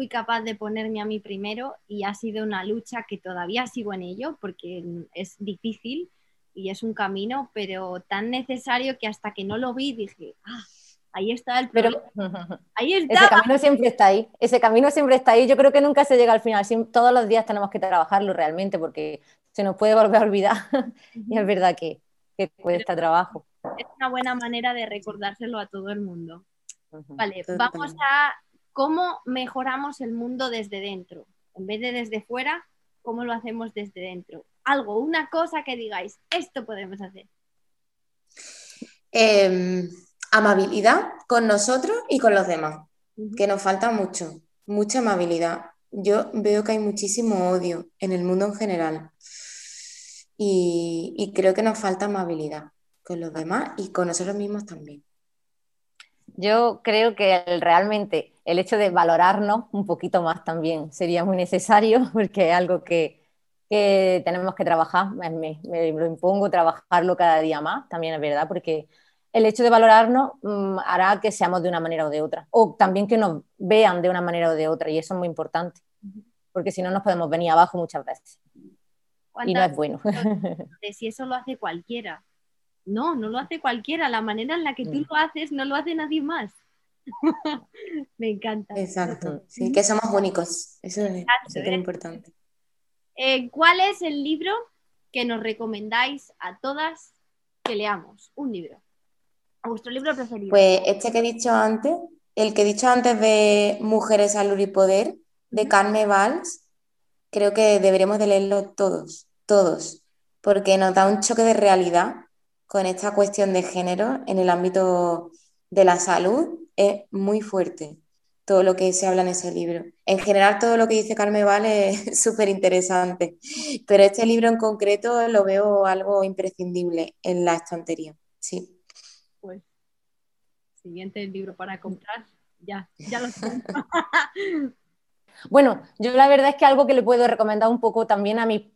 fui capaz de ponerme a mí primero y ha sido una lucha que todavía sigo en ello porque es difícil y es un camino, pero tan necesario que hasta que no lo vi dije, ah, Ahí está el problema. ahí está. Ese camino siempre está ahí. Ese camino siempre está ahí. Yo creo que nunca se llega al final. Todos los días tenemos que trabajarlo realmente porque se nos puede volver a olvidar. y es verdad que, que cuesta trabajo. Es una buena manera de recordárselo a todo el mundo. Vale, vamos a cómo mejoramos el mundo desde dentro. En vez de desde fuera, ¿cómo lo hacemos desde dentro? Algo, una cosa que digáis, esto podemos hacer. Eh amabilidad con nosotros y con los demás, que nos falta mucho, mucha amabilidad. Yo veo que hay muchísimo odio en el mundo en general y, creo que nos falta amabilidad con los demás y con nosotros mismos también. Yo creo que realmente el hecho de valorarnos un poquito más también sería muy necesario porque es algo que, tenemos que trabajar, me, me, lo impongo trabajarlo cada día más, también es verdad, porque el hecho de valorarnos mm, hará que seamos de una manera o de otra, o también que nos vean de una manera o de otra, y eso es muy importante, porque si no nos podemos venir abajo muchas veces. Y no es bueno. si eso lo hace cualquiera. No, no lo hace cualquiera. La manera en la que tú mm. lo haces no lo hace nadie más. Me encanta. Exacto. Sí, que somos únicos. Eso es súper importante. Eh, ¿Cuál es el libro que nos recomendáis a todas que leamos? Un libro vuestro libro preferido? Pues este que he dicho antes, el que he dicho antes de Mujeres, Salud y Poder, de Carme Valls, creo que deberíamos de leerlo todos, todos, porque nos da un choque de realidad con esta cuestión de género en el ámbito de la salud. Es muy fuerte todo lo que se habla en ese libro. En general, todo lo que dice Carme Valls es súper interesante, pero este libro en concreto lo veo algo imprescindible en la estantería. Sí pues siguiente libro para comprar, ya, ya lo sé. bueno, yo la verdad es que algo que le puedo recomendar un poco también a mi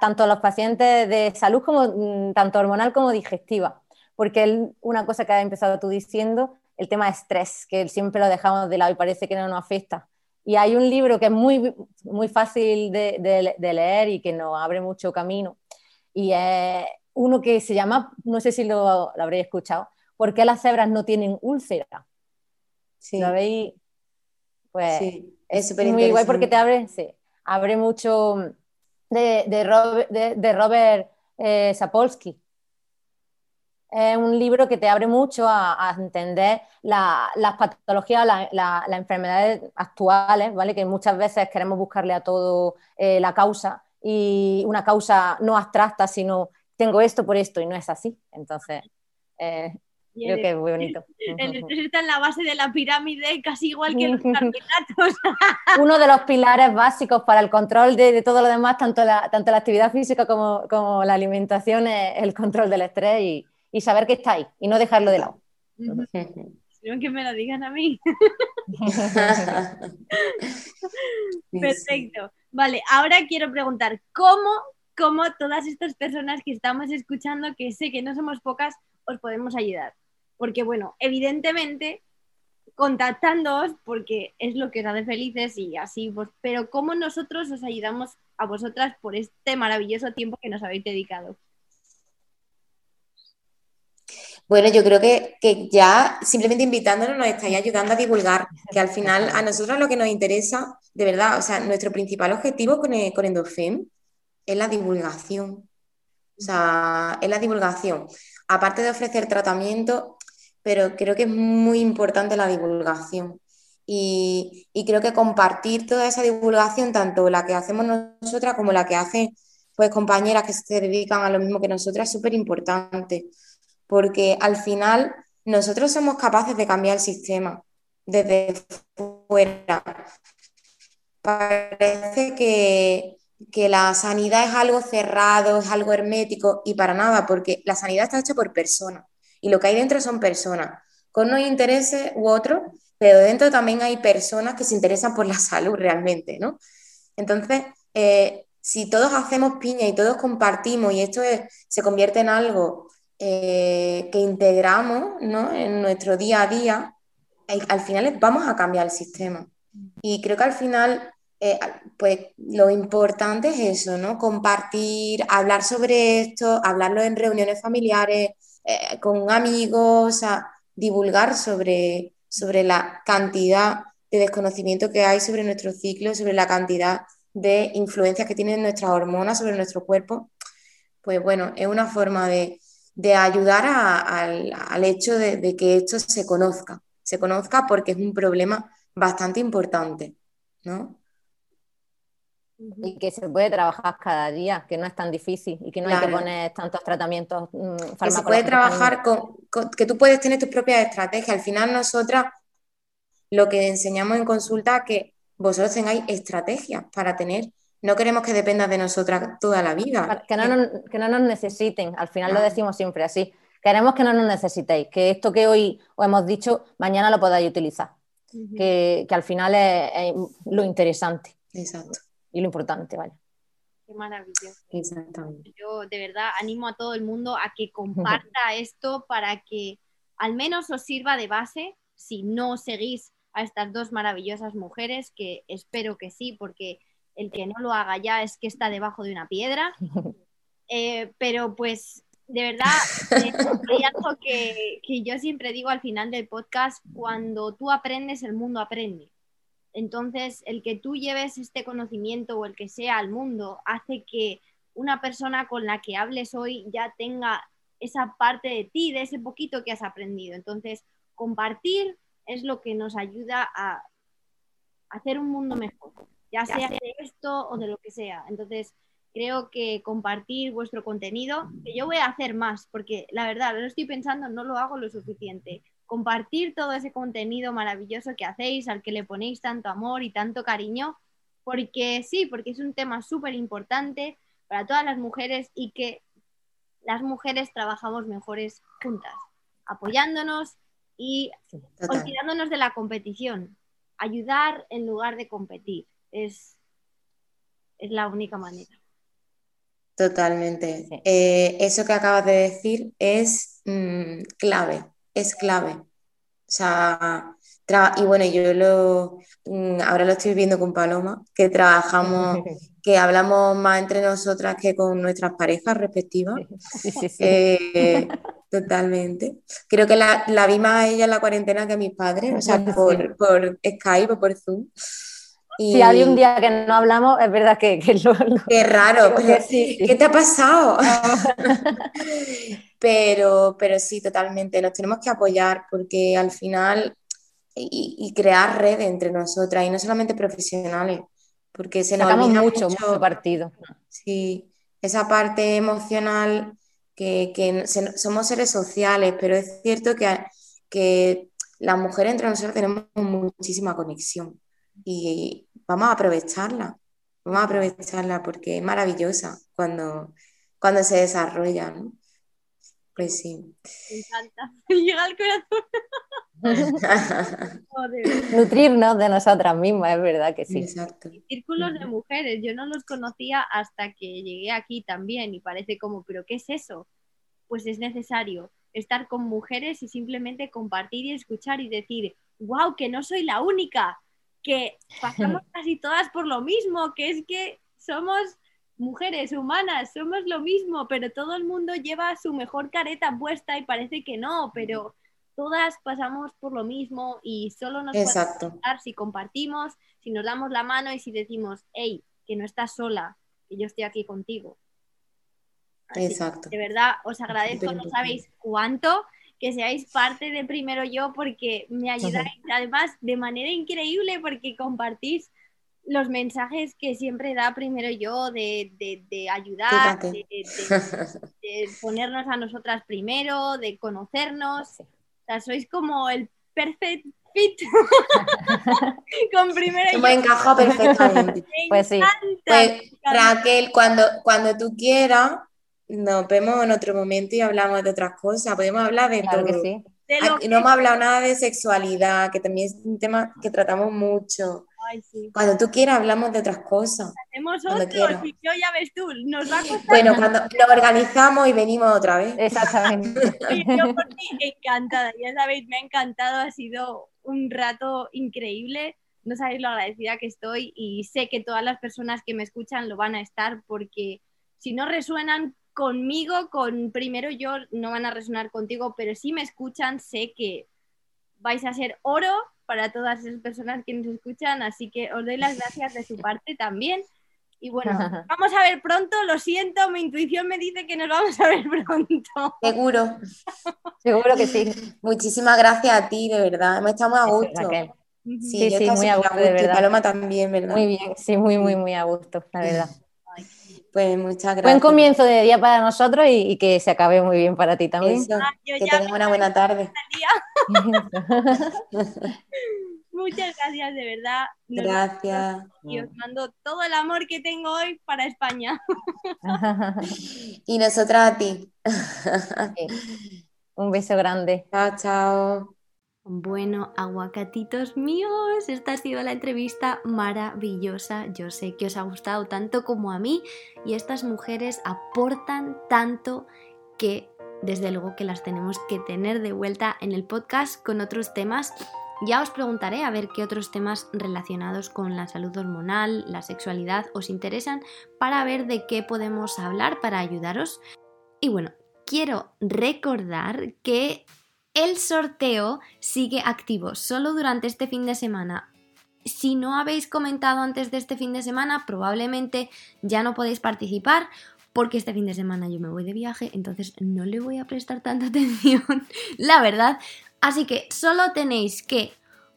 tanto los pacientes de salud como mm, tanto hormonal como digestiva, porque una cosa que has empezado tú diciendo, el tema de estrés, que siempre lo dejamos de lado y parece que no nos afecta. Y hay un libro que es muy, muy fácil de, leer y que nos abre mucho camino. Y es uno que se llama, no sé si lo, lo habréis escuchado, ¿Por qué las cebras no tienen úlcera? Sí. ¿Lo veis? Pues sí, es súper Muy guay porque te abre, sí, abre mucho de, de, Robert, de, Robert eh, Sapolsky. Es un libro que te abre mucho a, entender las patologías, las enfermedades actuales, ¿vale? Que muchas veces queremos buscarle a todo eh, la causa y una causa no abstracta, sino tengo esto por esto y no es así. Entonces, eh, Creo que es muy bonito. El estrés está en la base de la pirámide, casi igual que los carbohidratos. Uno de los pilares básicos para el control de, todo lo demás, tanto la, tanto la actividad física como, como la alimentación, es el control del estrés y, y, saber que está ahí y no dejarlo de lado. Quiero que me lo digan a mí. Perfecto. Vale, ahora quiero preguntar, ¿cómo, ¿cómo todas estas personas que estamos escuchando, que sé que no somos pocas, os podemos ayudar? porque bueno, evidentemente contactándoos porque es lo que os hace felices y así, pues, pero ¿cómo nosotros os ayudamos a vosotras por este maravilloso tiempo que nos habéis dedicado? Bueno, yo creo que, ya simplemente invitándonos nos estáis ayudando a divulgar, que al final a nosotros lo que nos interesa, de verdad, o sea, nuestro principal objetivo con, con Endorfem es la divulgación. O sea, es la divulgación. Aparte de ofrecer tratamiento, pero creo que es muy importante la divulgación. Y, creo que compartir toda esa divulgación, tanto la que hacemos nosotras como la que hacen pues, compañeras que se dedican a lo mismo que nosotras, es súper importante, porque al final nosotros somos capaces de cambiar el sistema desde fuera. Parece que, que la sanidad es algo cerrado, es algo hermético, y para nada, porque la sanidad está hecha por personas y lo que hay dentro son personas, con unos intereses u otros, pero dentro también hay personas que se interesan por la salud realmente, ¿no? Entonces, eh, si todos hacemos piña y todos compartimos y esto se convierte en algo eh, que integramos ¿no? en nuestro día a día, al final vamos a cambiar el sistema. Y creo que al final, eh, pues lo importante es eso, ¿no? Compartir, hablar sobre esto, hablarlo en reuniones familiares, eh, con amigos, a divulgar sobre, sobre la cantidad de desconocimiento que hay sobre nuestro ciclo, sobre la cantidad de influencias que tienen nuestras hormonas sobre nuestro cuerpo, pues bueno, es una forma de, ayudar al, hecho de, de, que esto se conozca, se conozca porque es un problema bastante importante, ¿no? y que se puede trabajar cada día, que no es tan difícil y que no hay que poner tantos tratamientos mm, Que se puede trabajar con, que tú puedes tener tus propias estrategias. Al final nosotras lo que enseñamos en consulta es que vosotros tengáis estrategias para tener. No queremos que dependa de nosotras toda la vida. Que no nos, que no nos necesiten, al final lo decimos siempre así. Queremos que no nos necesitéis, que esto que hoy os hemos dicho, mañana lo podáis utilizar. que, que, al final es lo interesante. Exacto y lo importante, vaya. Qué maravilloso. Exactamente. Yo de verdad animo a todo el mundo a que comparta esto para que al menos os sirva de base si no seguís a estas dos maravillosas mujeres, que espero que sí, porque el que no lo haga ya es que está debajo de una piedra. Eh, pero pues de verdad, eh, hay algo que, que yo siempre digo al final del podcast, cuando tú aprendes, el mundo aprende. Entonces, el que tú lleves este conocimiento o el que sea al mundo hace que una persona con la que hables hoy ya tenga esa parte de ti, de ese poquito que has aprendido. Entonces, compartir es lo que nos ayuda a hacer un mundo mejor, ya sea de esto o de lo que sea. Entonces, creo que compartir vuestro contenido, que yo voy a hacer más, porque la verdad, lo estoy pensando, no lo hago lo suficiente compartir todo ese contenido maravilloso que hacéis, al que le ponéis tanto amor y tanto cariño, porque sí, porque es un tema súper importante para todas las mujeres y que las mujeres trabajamos mejores juntas, apoyándonos y olvidándonos de la competición. Ayudar en lugar de competir es, es la única manera. Totalmente. Sí. Eh, eso que acabas de decir es mm, clave, es clave. O sea, y bueno, yo lo, mm, ahora lo estoy viendo con Paloma, que trabajamos, que hablamos más entre nosotras que con nuestras parejas respectivas. Sí, sí, sí. Eh, totalmente. Creo que la, la vi más a ella en la cuarentena que a mis padres, o sea, por, por Skype o por Zoom. Y Si hay un día que no hablamos, es verdad que, que lo, lo- qué raro, creo que pero sí, sí. ¿qué te ha pasado? Pero, pero sí, totalmente, nos tenemos que apoyar porque al final y, y crear redes entre nosotras y no solamente profesionales, porque se nos sacamos mucho, mucho partido. sí, esa parte emocional que, que se- somos seres sociales, pero es cierto que, que las mujeres entre nosotros tenemos muchísima conexión y vamos a aprovecharla, vamos a aprovecharla porque es maravillosa cuando, cuando se desarrolla, ¿no? Pues sí. Me encanta. Llega al corazón. Nutrirnos de nosotras mismas, es verdad que sí. Exacto. Círculos de mujeres, yo no los conocía hasta que llegué aquí también y parece como, ¿pero qué es eso? Pues es necesario estar con mujeres y simplemente compartir y escuchar y decir, wow, que no soy la única, que pasamos casi todas por lo mismo, que es que somos mujeres humanas, somos lo mismo, pero todo el mundo lleva su mejor careta puesta y parece que no, pero todas pasamos por lo mismo y solo nos podemos Exacto. ayudar si compartimos, si nos damos la mano y si decimos, hey, que no estás sola, que yo estoy aquí contigo. Así que, Exacto. de verdad, os agradezco, no sabéis cuánto que seáis parte de Primero Yo porque me ayudáis además de manera increíble porque compartís los mensajes que siempre da Primero Yo de, de- de ayudar, de, ponernos a nosotras primero, de conocernos. O sea, sois como el perfect fit con Primero Yo. Hemos encajado perfectamente. Me Pues sí. Pues me. Raquel, cuando, cuando tú quieras, nos vemos en otro momento y hablamos de otras cosas. Podemos hablar de Claro que todo. sí. De lo Aquí que- no hemos hablado nada de sexualidad, que también es un tema que tratamos mucho. Ay, sí. Cuando tú quieras, hablamos de otras cosas. Hacemos Cuando y yo ya ves tú, nos va a costar Bueno, cuando nos organizamos y venimos otra vez. Exactamente. Yo por mí encantada, ya sabéis, me ha encantado, ha sido un rato increíble, no sabéis lo agradecida que estoy y sé que todas las personas que me escuchan lo van a estar porque si no resuenan conmigo, con primero yo no van a resonar contigo, pero si me escuchan sé que vais a ser oro para todas esas personas que nos escuchan, así que os doy las gracias de su parte también. Y bueno, vamos a ver pronto, lo siento, mi intuición me dice que nos vamos a ver pronto. Seguro. Seguro que sí. Muchísimas gracias a ti, de verdad. Hemos estado muy a gusto. Sí, Sí, yo sí, estaba muy a gusto, de y verdad. Paloma también, ¿verdad? Muy bien, sí, muy, muy, muy a gusto, la verdad. Pues muchas gracias. Buen comienzo de día para nosotros y, y que se acabe muy bien para ti también. Eso, Ah, que tengas una buena tarde. Muchas gracias, de verdad. Nos Gracias. Y os mando todo el amor que tengo hoy para España. Y nosotras a ti. Un beso grande. Chao, chao. Bueno, aguacatitos míos, esta ha sido la entrevista maravillosa. Yo sé que os ha gustado tanto como a mí y estas mujeres aportan tanto que desde luego que las tenemos que tener de vuelta en el podcast con otros temas. Ya os preguntaré a ver qué otros temas relacionados con la salud hormonal, la sexualidad os interesan para ver de qué podemos hablar para ayudaros. Y bueno, quiero recordar que el sorteo sigue activo solo durante este fin de semana. Si no habéis comentado antes de este fin de semana, probablemente ya no podéis participar porque este fin de semana yo me voy de viaje, entonces no le voy a prestar tanta atención, la verdad. Así que solo tenéis que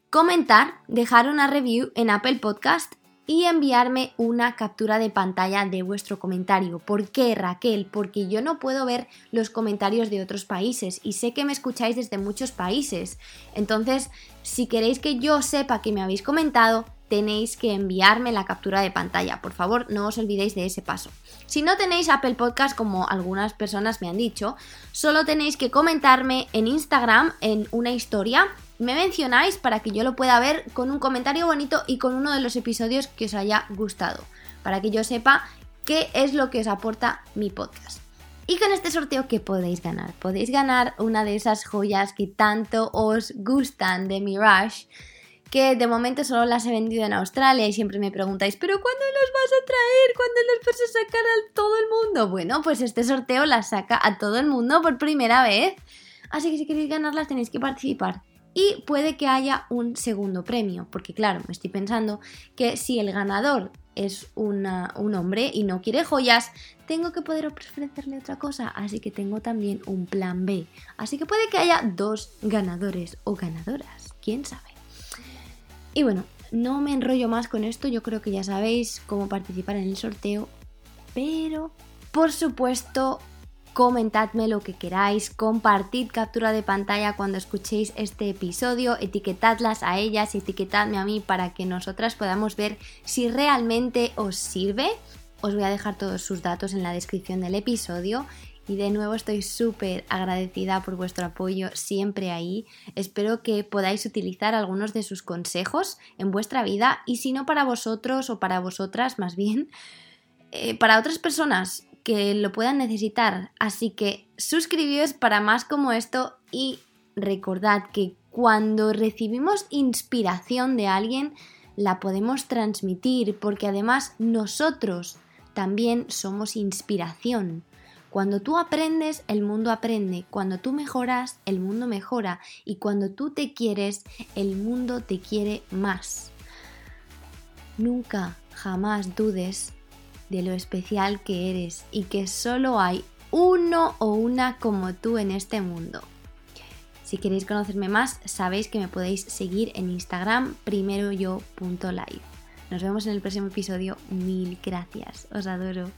comentar, dejar una review en Apple Podcast y enviarme una captura de pantalla de vuestro comentario. ¿Por qué, Raquel? Porque yo no puedo ver los comentarios de otros países y sé que me escucháis desde muchos países. Entonces, si queréis que yo sepa que me habéis comentado, tenéis que enviarme la captura de pantalla. Por favor, no os olvidéis de ese paso. Si no tenéis Apple Podcast, como algunas personas me han dicho, solo tenéis que comentarme en Instagram en una historia me mencionáis para que yo lo pueda ver con un comentario bonito y con uno de los episodios que os haya gustado, para que yo sepa qué es lo que os aporta mi podcast. Y con este sorteo, ¿qué podéis ganar? Podéis ganar una de esas joyas que tanto os gustan de Mirage, que de momento solo las he vendido en Australia y siempre me preguntáis, ¿pero cuándo las vas a traer? ¿Cuándo las vas a sacar a todo el mundo? Bueno, pues este sorteo las saca a todo el mundo por primera vez. Así que si queréis ganarlas tenéis que participar. Y puede que haya un segundo premio, porque claro, me estoy pensando que si el ganador es un hombre y no quiere joyas, tengo que poder ofrecerle otra cosa, así que tengo también un plan B. Así que puede que haya dos ganadores o ganadoras, quién sabe. Y bueno, no me enrollo más con esto, yo creo que ya sabéis cómo participar en el sorteo, pero por supuesto comentadme lo que queráis, compartid captura de pantalla cuando escuchéis este episodio, etiquetadlas a ellas, etiquetadme a mí para que nosotras podamos ver si realmente os sirve. Os voy a dejar todos sus datos en la descripción del episodio y de nuevo estoy súper agradecida por vuestro apoyo siempre ahí. Espero que podáis utilizar algunos de sus consejos en vuestra vida y si no para vosotros o para vosotras más bien, eh, para otras personas que lo puedan necesitar. Así que suscribíos para más como esto y recordad que cuando recibimos inspiración de alguien, la podemos transmitir porque además nosotros también somos inspiración. Cuando tú aprendes, el mundo aprende. Cuando tú mejoras, el mundo mejora. Y cuando tú te quieres, el mundo te quiere más. Nunca, jamás dudes de lo especial que eres y que solo hay uno o una como tú en este mundo. Si queréis conocerme más, sabéis que me podéis seguir en Instagram primeroyo.live. Nos vemos en el próximo episodio. Mil gracias. Os adoro.